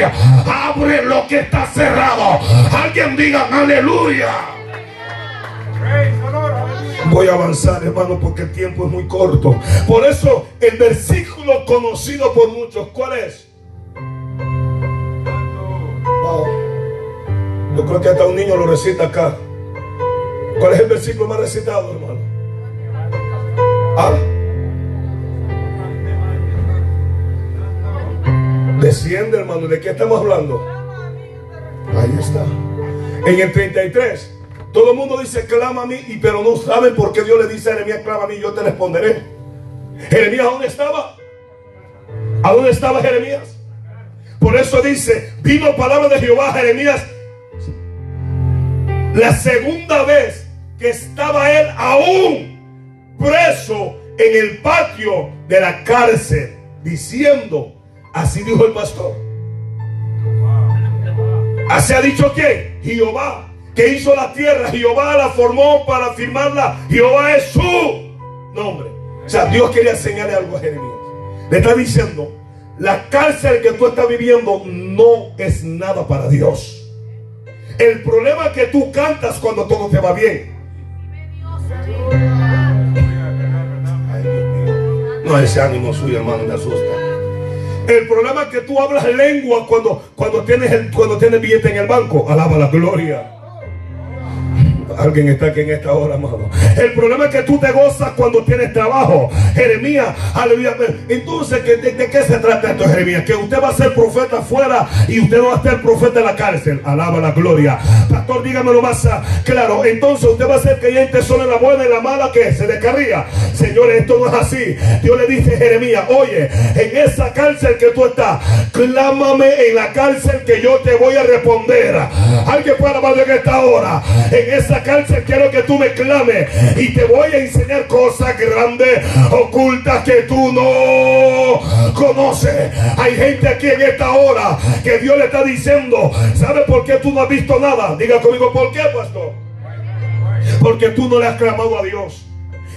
abre lo que está cerrado. Alguien diga aleluya. Voy a avanzar, hermano, porque el tiempo es muy corto. Por eso, el versículo conocido por muchos, ¿cuál es? Yo creo que hasta un niño lo recita acá. ¿Cuál es el versículo más recitado, hermano? ¿Ah? Desciende, hermano. ¿De qué estamos hablando? Ahí está. En el 33. Todo el mundo dice, clama a mí, y, pero no saben por qué Dios le dice a Jeremías, clama a mí, yo te responderé. Jeremías, ¿dónde estaba? ¿A dónde estaba Jeremías? Por eso dice, vino palabra de Jehová a Jeremías. La segunda vez que estaba él aún preso en el patio de la cárcel, diciendo, Así dijo el pastor. Así ha dicho quién? Jehová, que hizo la tierra. Jehová la formó para firmarla. Jehová es su nombre. O sea, Dios quería enseñarle algo a Jeremías. Le está diciendo, la cárcel que tú estás viviendo no es nada para Dios. El problema es que tú cantas cuando todo te va bien. No, ese ánimo suyo, hermano, me asusta. El problema es que tú hablas lengua cuando, cuando, tienes cuando tienes billete en el banco. Alaba la gloria. Alguien está aquí en esta hora, amado. El problema es que tú te gozas cuando tienes trabajo. Jeremías, aleluya. Entonces, ¿de, qué se trata esto, Jeremías? Que usted va a ser profeta afuera y usted no va a ser profeta en la cárcel. Alaba la gloria. Pastor, dígamelo más ah, claro. Entonces, usted va a ser creyente solo en la buena y la mala que se descarría. Señores, esto no es así. Dios le dice a Jeremías, oye, en esa cárcel que tú estás, clámame en la cárcel que yo te voy a responder. Alguien puede hablar en esta hora. En esa cárcel quiero que tú me clames y te voy a enseñar cosas grandes, ocultas que tú no conoces. Hay gente aquí en esta hora que Dios le está diciendo, ¿sabe por qué tú no has visto nada? Diga conmigo, ¿por qué, pastor? Porque tú no le has clamado a Dios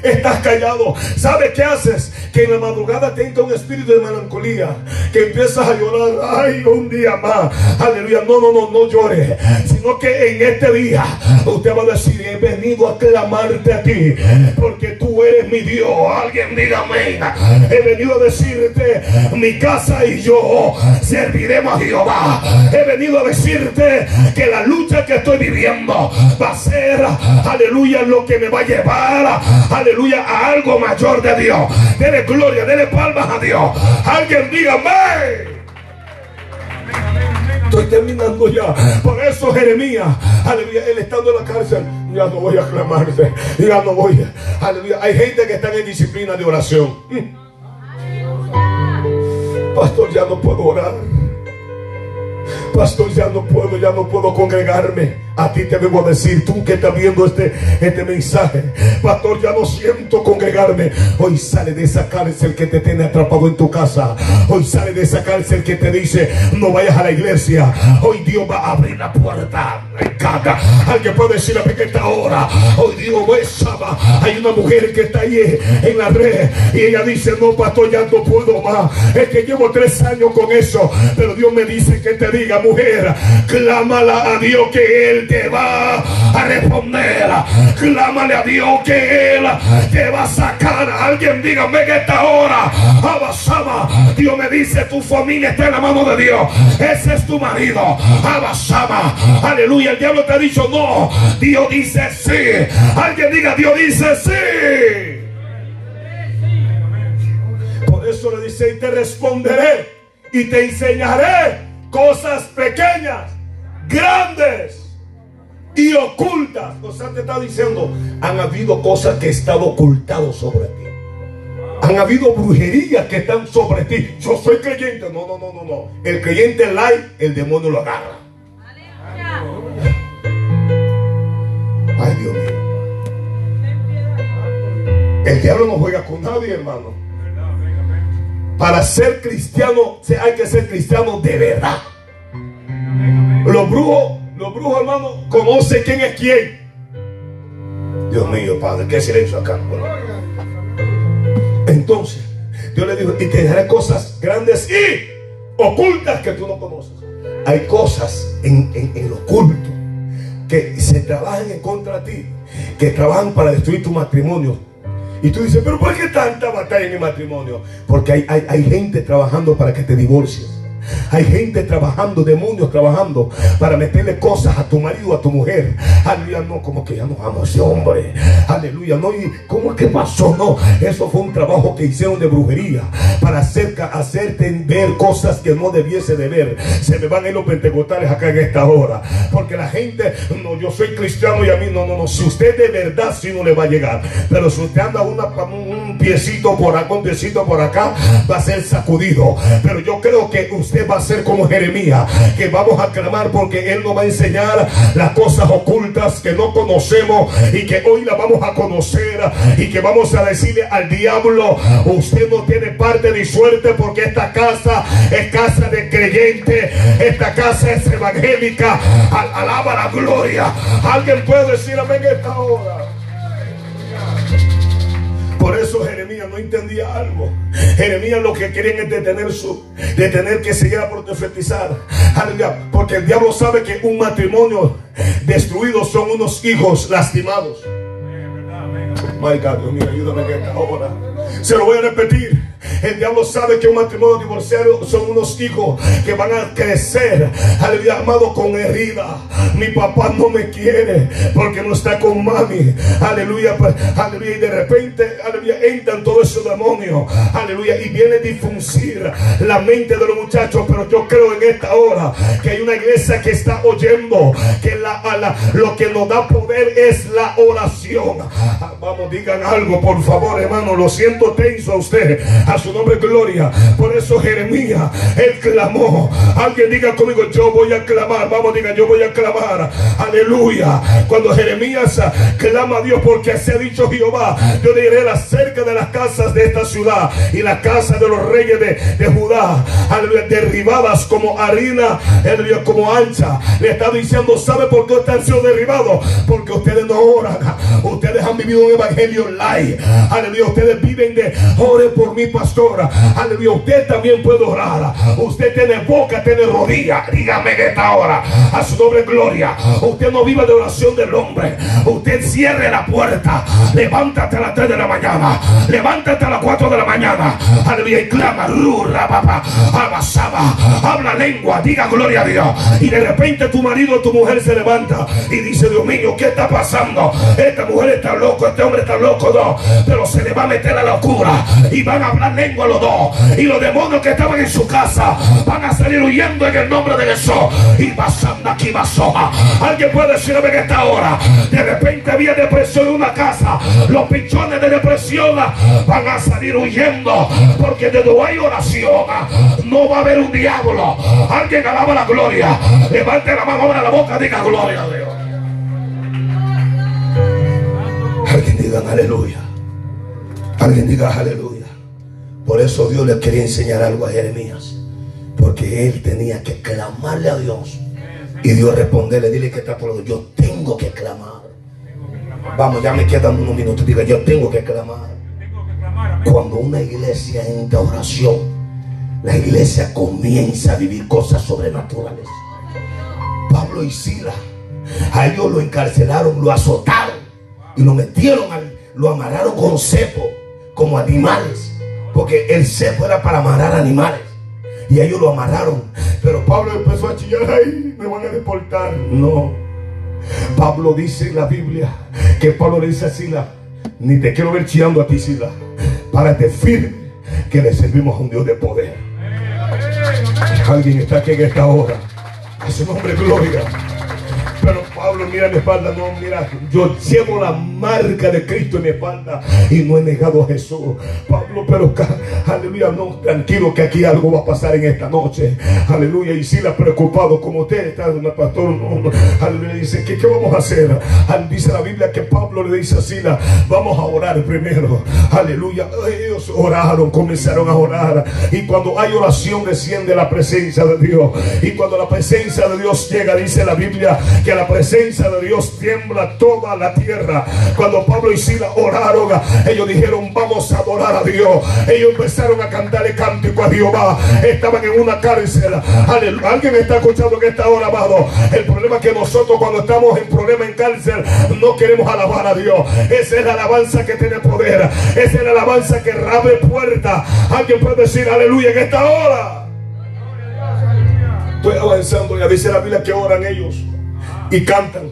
estás callado. ¿Sabes qué haces? Que en la madrugada te entra un espíritu de melancolía, que empiezas a llorar, ay, un día más. Aleluya, no, no, no, no llores, sino que en este día usted va a decir, he venido a clamarte a ti, porque tú eres mi Dios. Alguien diga amén. He venido a decirte, mi casa y yo serviremos a Jehová. He venido a decirte que la lucha que estoy viviendo va a ser, aleluya, lo que me va a llevar, aleluya aleluya, a algo mayor de Dios. Dele gloria, dele palmas a Dios. Alguien diga amén. Estoy terminando ya. Por eso Jeremías, aleluya, él estando en la cárcel, ya no voy a aclamarte. Ya no voy. Aleluya. Hay gente que está en disciplina de oración. Pastor, ya no puedo orar. Pastor, ya no puedo, ya no puedo congregarme. A ti te debo decir, tú que estás viendo este, este mensaje, Pastor, ya no siento congregarme. Hoy sale de esa cárcel que te tiene atrapado en tu casa. Hoy sale de esa cárcel que te dice, no vayas a la iglesia. Hoy Dios va a abrir la puerta. Cada. Alguien puede decir a que esta hora. Hoy Dios besaba. Hay una mujer que está ahí en la red y ella dice, no, pastor, ya no puedo más. Es que llevo tres años con eso. Pero Dios me dice que te diga, mujer, clámala a Dios que Él te va a responder. Clámale a Dios que Él te va a sacar. Alguien dígame que esta hora, Abasama, Dios me dice, tu familia está en la mano de Dios. Ese es tu marido. Abasama, aleluya. El diablo te ha dicho no. Dios dice sí. Alguien diga, Dios dice sí. Por eso le dice, y te responderé y te enseñaré cosas pequeñas, grandes y ocultas. O sea, te está diciendo, han habido cosas que están ocultadas sobre ti. Han habido brujerías que están sobre ti. Yo soy creyente. No, no, no, no, no. El creyente light, el demonio lo agarra. Ay, Dios mío. El diablo no juega con nadie, hermano. Para ser cristiano hay que ser cristiano de verdad. Los brujos, los brujos, hermano, conocen quién es quién. Dios mío, Padre, qué silencio acá. Entonces, Dios le dijo, y te daré cosas grandes y ocultas que tú no conoces. Hay cosas en, en, lo oculto que se trabajan en contra de ti, que trabajan para destruir tu matrimonio. Y tú dices, pero ¿por qué tanta batalla en mi matrimonio? Porque hay, hay, hay gente trabajando para que te divorcies. Hay gente trabajando, demonios trabajando para meterle cosas a tu marido, a tu mujer. Aleluya, no, como que ya no amo a ese hombre. Aleluya, no, y ¿cómo es que pasó? No, eso fue un trabajo que hicieron de brujería para hacer, hacerte ver cosas que no debiese de ver. Se me van a ir los pentecostales acá en esta hora. Porque la gente, no, yo soy cristiano y a mí, no, no, no. Si usted de verdad sí no le va a llegar. Pero si usted anda un piecito por acá, un piecito por acá, va a ser sacudido. Pero yo creo que usted va a ser como Jeremías, que vamos a clamar porque Él nos va a enseñar las cosas ocultas que no conocemos y que hoy las vamos a conocer y que vamos a decirle al diablo, usted no tiene parte ni suerte porque esta casa es casa de creyente, esta casa es evangélica, alaba la gloria. Alguien puede decir amén esta hora. Por eso Jeremías no entendía algo. Jeremías lo que querían es detener su, detener que se por profetizar. Porque el diablo sabe que un matrimonio destruido son unos hijos lastimados. My God, Dios mío, ayúdame en esta hora. Se lo voy a repetir. El diablo sabe que un matrimonio divorciado son unos hijos que van a crecer, aleluya, amado con herida. Mi papá no me quiere porque no está con mami. Aleluya, pues, aleluya. Y de repente, aleluya, entran todos esos demonios. Aleluya. Y viene a difuncir la mente de los muchachos. Pero yo creo en esta hora que hay una iglesia que está oyendo que lo que nos da poder es la oración. Vamos, digan algo, por favor, hermano. Lo siento tenso a usted. A su nombre gloria. Por eso Jeremías, él clamó. Alguien diga conmigo, yo voy a clamar. Vamos, diga, yo voy a clamar. Aleluya. Cuando Jeremías clama a Dios porque se ha dicho Jehová, yo diré acerca de las casas de esta ciudad y las casas de los reyes de, Judá. Aleluya, derribadas como harina, como ancha. Le está diciendo, ¿sabe por qué están siendo derribados? Porque ustedes no oran. Ustedes han vivido un evangelio light. Aleluya, ustedes viven de ore por mi pastor Aleluya. Usted también puede orar. Usted tiene boca, tiene rodilla. Dígame que esta hora. A su doble gloria. Usted no viva de oración del hombre. Usted cierre la puerta. Levántate a las 3 de la mañana. Levántate a las 4 de la mañana. Aleluya. Y clama. Rura, papá. Abasaba. Habla lengua. Diga gloria a Dios. Y de repente tu marido o tu mujer se levanta y dice, Dios mío, ¿qué está pasando? Esta mujer está loco, este hombre está loco, no. Pero se le va a meter a la locura. Y van a hablar lengua Y los demonios que estaban en su casa van a salir huyendo en el nombre de Jesús. Y pasando aquí soja. Alguien puede decirme que esta hora de repente había depresión en una casa. Los pichones de depresión van a salir huyendo. Porque de donde oración no va a haber un diablo. Alguien alaba la gloria. Levante la mano, abra la boca, diga gloria a Dios. Alguien diga aleluya. Alguien diga aleluya. Por eso Dios le quería enseñar algo a Jeremías. Porque él tenía que clamarle a Dios. Y Dios responderle, dile que está por lo Yo tengo que clamar. Vamos, ya me quedan unos minutos. Diga, yo tengo que clamar. Cuando una iglesia entra a oración, la iglesia comienza a vivir cosas sobrenaturales. Pablo y Sila, a ellos lo encarcelaron, lo azotaron y lo metieron, al, lo amarraron con cepo, como animales, porque el cepo era para amarrar animales. Y ellos lo amarraron. Pero Pablo empezó a chillar ahí, me van a deportar. No. Pablo dice en la Biblia que Pablo le dice a Sila, ni te quiero ver chillando a ti, Sila. Párate firme que le servimos a un Dios de poder. Alguien está aquí en esta hora. A su nombre, gloria. Pero Pablo, mira mi espalda, no, mira, yo llevo la marca de Cristo en mi espalda y no he negado a Jesús. Pablo, pero aleluya, no, tranquilo que aquí algo va a pasar en esta noche. Aleluya, y si la preocupado como usted está, pastor, aleluya, dice, ¿qué, ¿qué vamos a hacer? Dice la Biblia que Pablo le dice a Sila, vamos a orar primero. Aleluya, ellos oraron, comenzaron a orar. Y cuando hay oración desciende la presencia de Dios. Y cuando la presencia de Dios llega, dice la Biblia, que la presencia de Dios tiembla toda la tierra. Cuando Pablo y Sila oraron, ellos dijeron, vamos a adorar a Dios. Ellos empezaron a cantar el cántico a Jehová. Estaban en una cárcel. Alguien está escuchando que esta hora, amado. El problema es que nosotros cuando estamos en problema en cárcel, no queremos alabar a Dios. Esa es la alabanza que tiene poder. Esa es la alabanza que abre puerta. Alguien puede decir aleluya en esta hora. Estoy avanzando, ya dice la Biblia que oran ellos y cantan.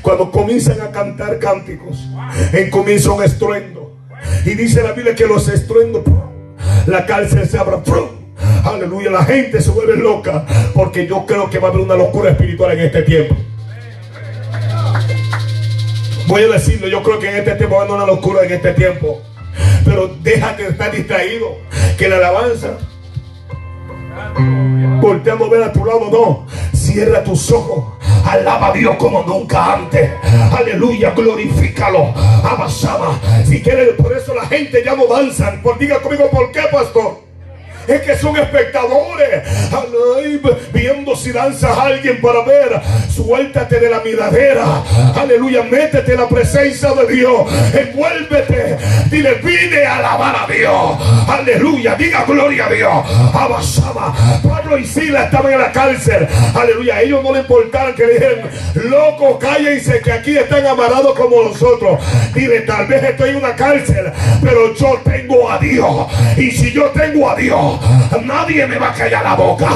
Cuando comienzan a cantar cánticos, en comienza un estruendo. Y dice la Biblia que los estruendos, la cárcel se abra. Aleluya, la gente se vuelve loca porque yo creo que va a haber una locura espiritual en este tiempo. Voy a decirlo, yo creo que en este tiempo va a haber una locura en este tiempo. Pero déjate de estar distraído, que la alabanza Volteando a ver a tu lado, no. Cierra tus ojos. Alaba a Dios como nunca antes. Aleluya, glorifícalo. Abasaba. Si quieres, por eso la gente ya no danzan. Por, diga conmigo, ¿por qué, pastor? Es que son espectadores. Viendo si danzas a alguien para ver, suéltate de la miradera. Aleluya, métete en la presencia de Dios. Envuélvete. Dile, vine a alabar a Dios. Aleluya, diga gloria a Dios. Abasaba. Pablo y Sila estaban en la cárcel. Aleluya, ellos no le importaban que dijeran, loco, cállense que aquí están amarrados como nosotros. Dile, tal vez estoy en una cárcel, pero yo tengo a Dios. Y si yo tengo a Dios, nadie me va a callar la boca,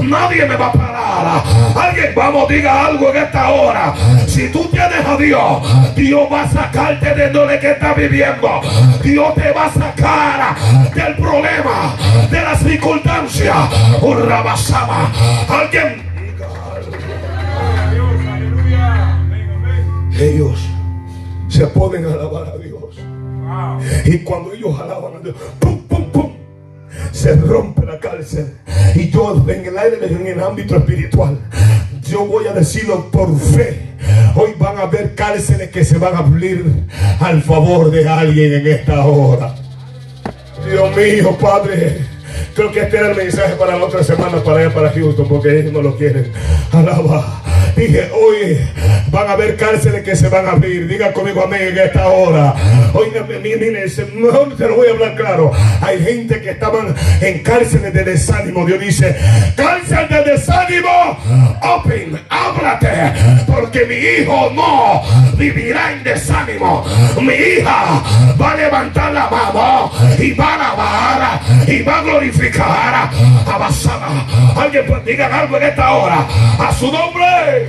nadie me va a parar. Alguien, vamos, diga algo en esta hora. Si tú tienes a Dios, Dios va a sacarte de donde que estás viviendo. Dios te va a sacar del problema, de las circunstancias. Un rabasama. Alguien. Ellos se a alabar a Dios. Y cuando ellos alaban a Dios, ¡pum, pum, pum! Se rompe la cárcel. Y yo en el aire, en el ámbito espiritual, yo voy a decirlo por fe. Hoy van a haber cárceles que se van a abrir al favor de alguien en esta hora. Dios mío, Padre. Creo que este era el mensaje para la otra semana, para allá, para Houston, porque ellos no lo quieren. Alaba. Dije, hoy van a haber cárceles que se van a abrir. Diga conmigo amén en esta hora. Oiga, mire, mejor te lo voy a hablar claro. Hay gente que estaban en cárceles de desánimo. Dios dice, cárcel de desánimo. Open, ábrate. Porque mi hijo no vivirá en desánimo. Mi hija va a levantar la mano y va a alabar y va a glorificar a Basada. Alguien pues diga algo en esta hora. A su nombre.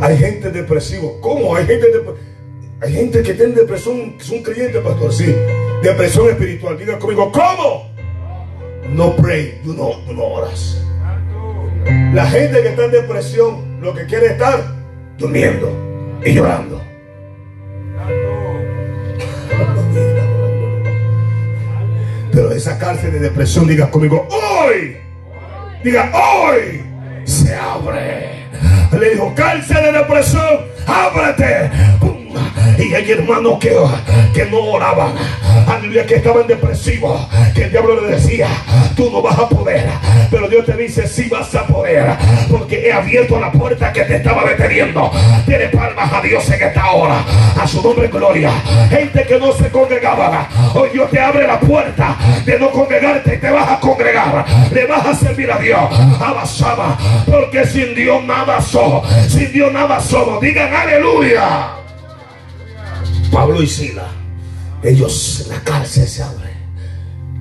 Hay gente depresivo. ¿Cómo? Hay gente Hay gente que tiene depresión, es un creyente, pastor, sí. Depresión espiritual. Diga conmigo, ¿cómo? No pray, tú no, tú no oras. La gente que está en depresión, lo que quiere es estar durmiendo y llorando. Pero esa cárcel de depresión, diga conmigo, hoy, diga hoy, se abre. Le dijo, cárcel de depresión, ábrete. Y hay hermanos que, no oraban, aleluya, que estaban depresivos, que el diablo le decía, tú no vas a poder. Pero Dios te dice, sí vas a poder, porque he abierto la puerta que te estaba deteniendo. Tiene palmas a Dios en esta hora, a su nombre gloria. Gente que no se congregaba, hoy Dios te abre la puerta de no congregarte y te vas a congregar. Le vas a servir a Dios, abasaba, porque sin Dios nada somos, sin Dios nada somos. Digan aleluya. Pablo y Sila, ellos, la cárcel se abre.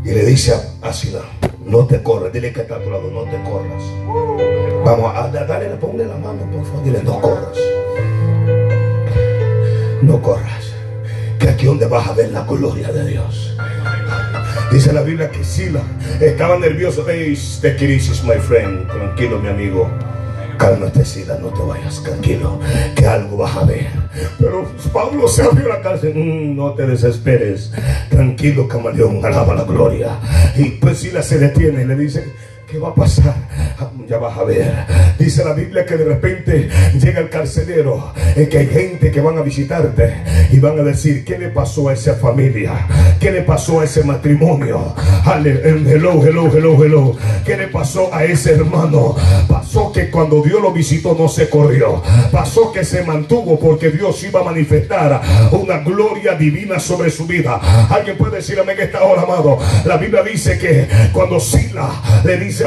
Y le dice a, Sila, no te corras, dile que está a tu lado, no te corras. Vamos a darle, ponle la mano, por favor, dile, no corras. No corras, que aquí donde vas a ver la gloria de Dios. Dice la Biblia que Sila estaba nervioso. Hey, de crisis, my friend. Tranquilo, mi amigo. Cálmate, Sila, no te vayas, tranquilo, que algo vas a ver. Pero Pablo se abrió la cárcel. Mm, no te desesperes. Tranquilo, camaleón, alaba la gloria. Y pues Sila se detiene y le dice, ¿Qué va a pasar? Ya vas a ver. Dice la Biblia que de repente llega el carcelero, y que hay gente que van a visitarte y van a decir, ¿qué le pasó a esa familia? ¿Qué le pasó a ese matrimonio? Hello, hello, hello, hello. ¿Qué le pasó a ese hermano? Pasó que cuando Dios lo visitó no se corrió. Pasó que se mantuvo porque Dios iba a manifestar una gloria divina sobre su vida. Alguien puede decir amén esta hora, amado. La Biblia dice que cuando Sila le dice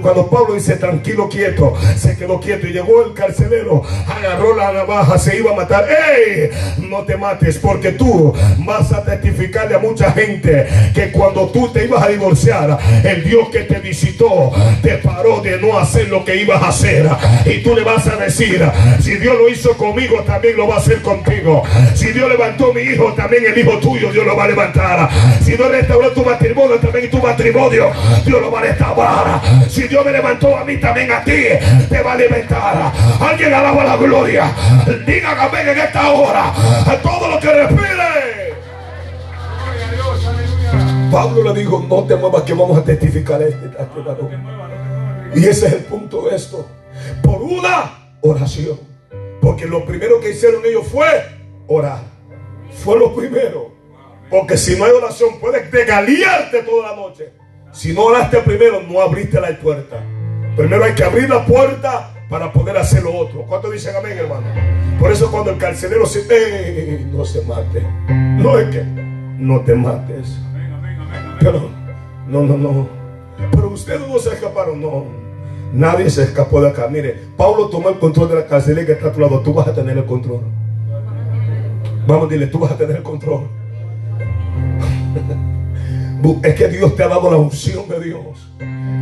cuando Pablo dice tranquilo, quieto, se quedó quieto y llegó el carcelero, agarró la navaja, se iba a matar. ¡Ey! No te mates porque tú vas a testificarle a mucha gente que cuando tú te ibas a divorciar, el Dios que te visitó te paró de no hacer lo que ibas a hacer. Y tú le vas a decir, si Dios lo hizo conmigo, también lo va a hacer contigo. Si Dios levantó mi hijo, también el hijo tuyo, Dios lo va a levantar. Si Dios restauró tu matrimonio, también tu matrimonio, Dios lo va a restaurar. Si Dios me levantó a mí, también a ti te va a alimentar. Alguien alaba la gloria. Diga amén en esta hora. A todo lo que respire. Pablo le dijo, no te muevas que vamos a testificar este, Y ese es el punto de esto. Por una oración. Porque lo primero que hicieron ellos fue orar. Fue lo primero. Porque si no hay oración, puedes degaliarte toda la noche. Si no oraste primero, no abriste la puerta. Primero hay que abrir la puerta para poder hacer lo otro. ¿Cuántos dicen amén, hermano? Por eso cuando el carcelero se... Eh, no se mate. No es que no te mates. Pero, no, no, no. Pero ustedes no se escaparon, no. Nadie se escapó de acá. Mire, Pablo tomó el control de la cárcel y que está a tu lado. Tú vas a tener el control. Vamos, dile, tú vas a tener el control. Es que Dios te ha dado la unción de Dios.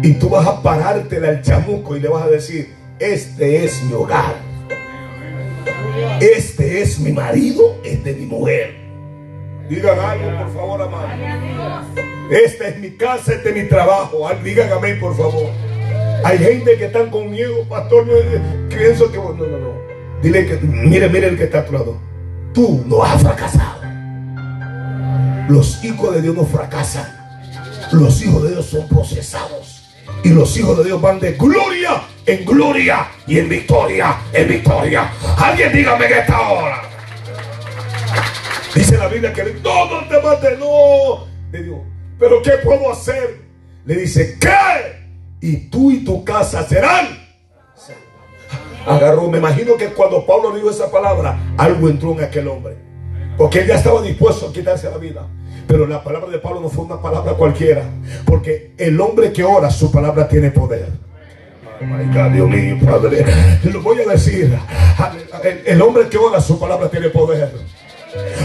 Y tú vas a pararte al chamuco y le vas a decir, este es mi hogar. Este es mi marido, este es mi mujer. Digan algo, por favor, amado. Esta es mi casa, este es mi trabajo. Digan amén, por favor. Hay gente que están con miedo, pastor. pienso que. No, no, no. Dile que, mire, mire el que está a tu lado. Tú no has fracasado. Los hijos de Dios no fracasan. Los hijos de Dios son procesados. Y los hijos de Dios van de gloria en gloria y en victoria en victoria. Alguien dígame en esta hora. Dice la Biblia que todo te mate, no. De Dios. Pero ¿qué puedo hacer? Le dice, ¿qué? Y tú y tu casa serán. Agarró, me imagino que cuando Pablo dijo esa palabra, algo entró en aquel hombre. Porque él ya estaba dispuesto a quitarse la vida. Pero la palabra de Pablo no fue una palabra cualquiera. Porque el hombre que ora, su palabra tiene poder. my Dios mío, Padre. Lo voy a decir. El, hombre que ora, su palabra tiene poder.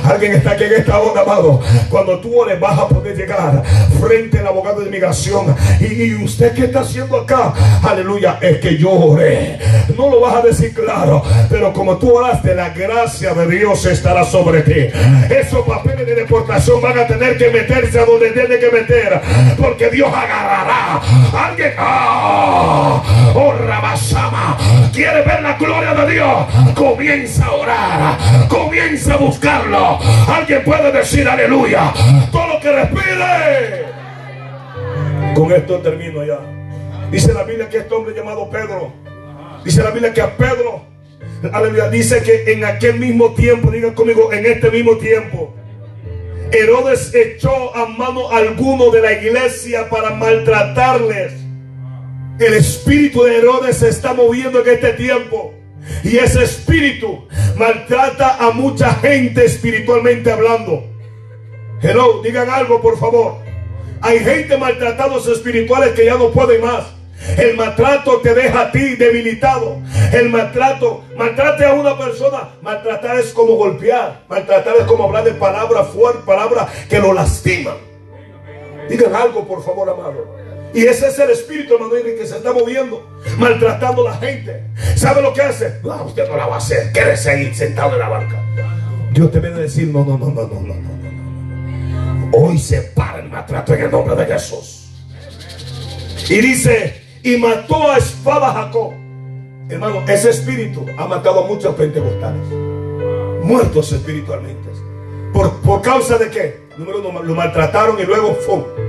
Alguien está aquí en esta hora, amado. Cuando tú ores, vas a poder llegar frente al abogado de inmigración. Y, usted que está haciendo acá, aleluya, es que yo oré. No lo vas a decir claro, pero como tú oraste, la gracia de Dios estará sobre ti. Esos papeles de deportación van a tener que meterse a donde tiene que meter, porque Dios agarrará. Alguien, ah, oh, Rabasama, quiere ver la gloria de Dios. Comienza a orar, comienza a Alguien puede decir aleluya. Todo lo que respire. Con esto termino ya. Dice la Biblia que este hombre llamado Pedro. Dice la Biblia que a Pedro. Aleluya. Dice que en aquel mismo tiempo, digan conmigo, en este mismo tiempo. Herodes echó a mano alguno de la iglesia para maltratarles. El espíritu de Herodes se está moviendo en este tiempo. Y ese espíritu maltrata a mucha gente espiritualmente hablando. Hello, digan algo por favor. Hay gente maltratados espirituales que ya no pueden más. El maltrato te deja a ti debilitado. El maltrato, maltrate a una persona. Maltratar es como golpear. Maltratar es como hablar de palabras fuertes, palabras que lo lastiman. Digan algo, por favor, amado. Y ese es el espíritu, hermano, en el que se está moviendo, maltratando a la gente. ¿Sabe lo que hace? No, usted no la va a hacer. Quédese ahí sentado en la barca? Dios te viene a decir, no, no, no, no, no, no, no. Hoy se para el maltrato en el nombre de Jesús. Y dice, y mató a espada Jacob. Hermano, ese espíritu ha matado a muchos pentecostales. Muertos espiritualmente. ¿Por, por causa de qué? Número uno, lo maltrataron y luego fue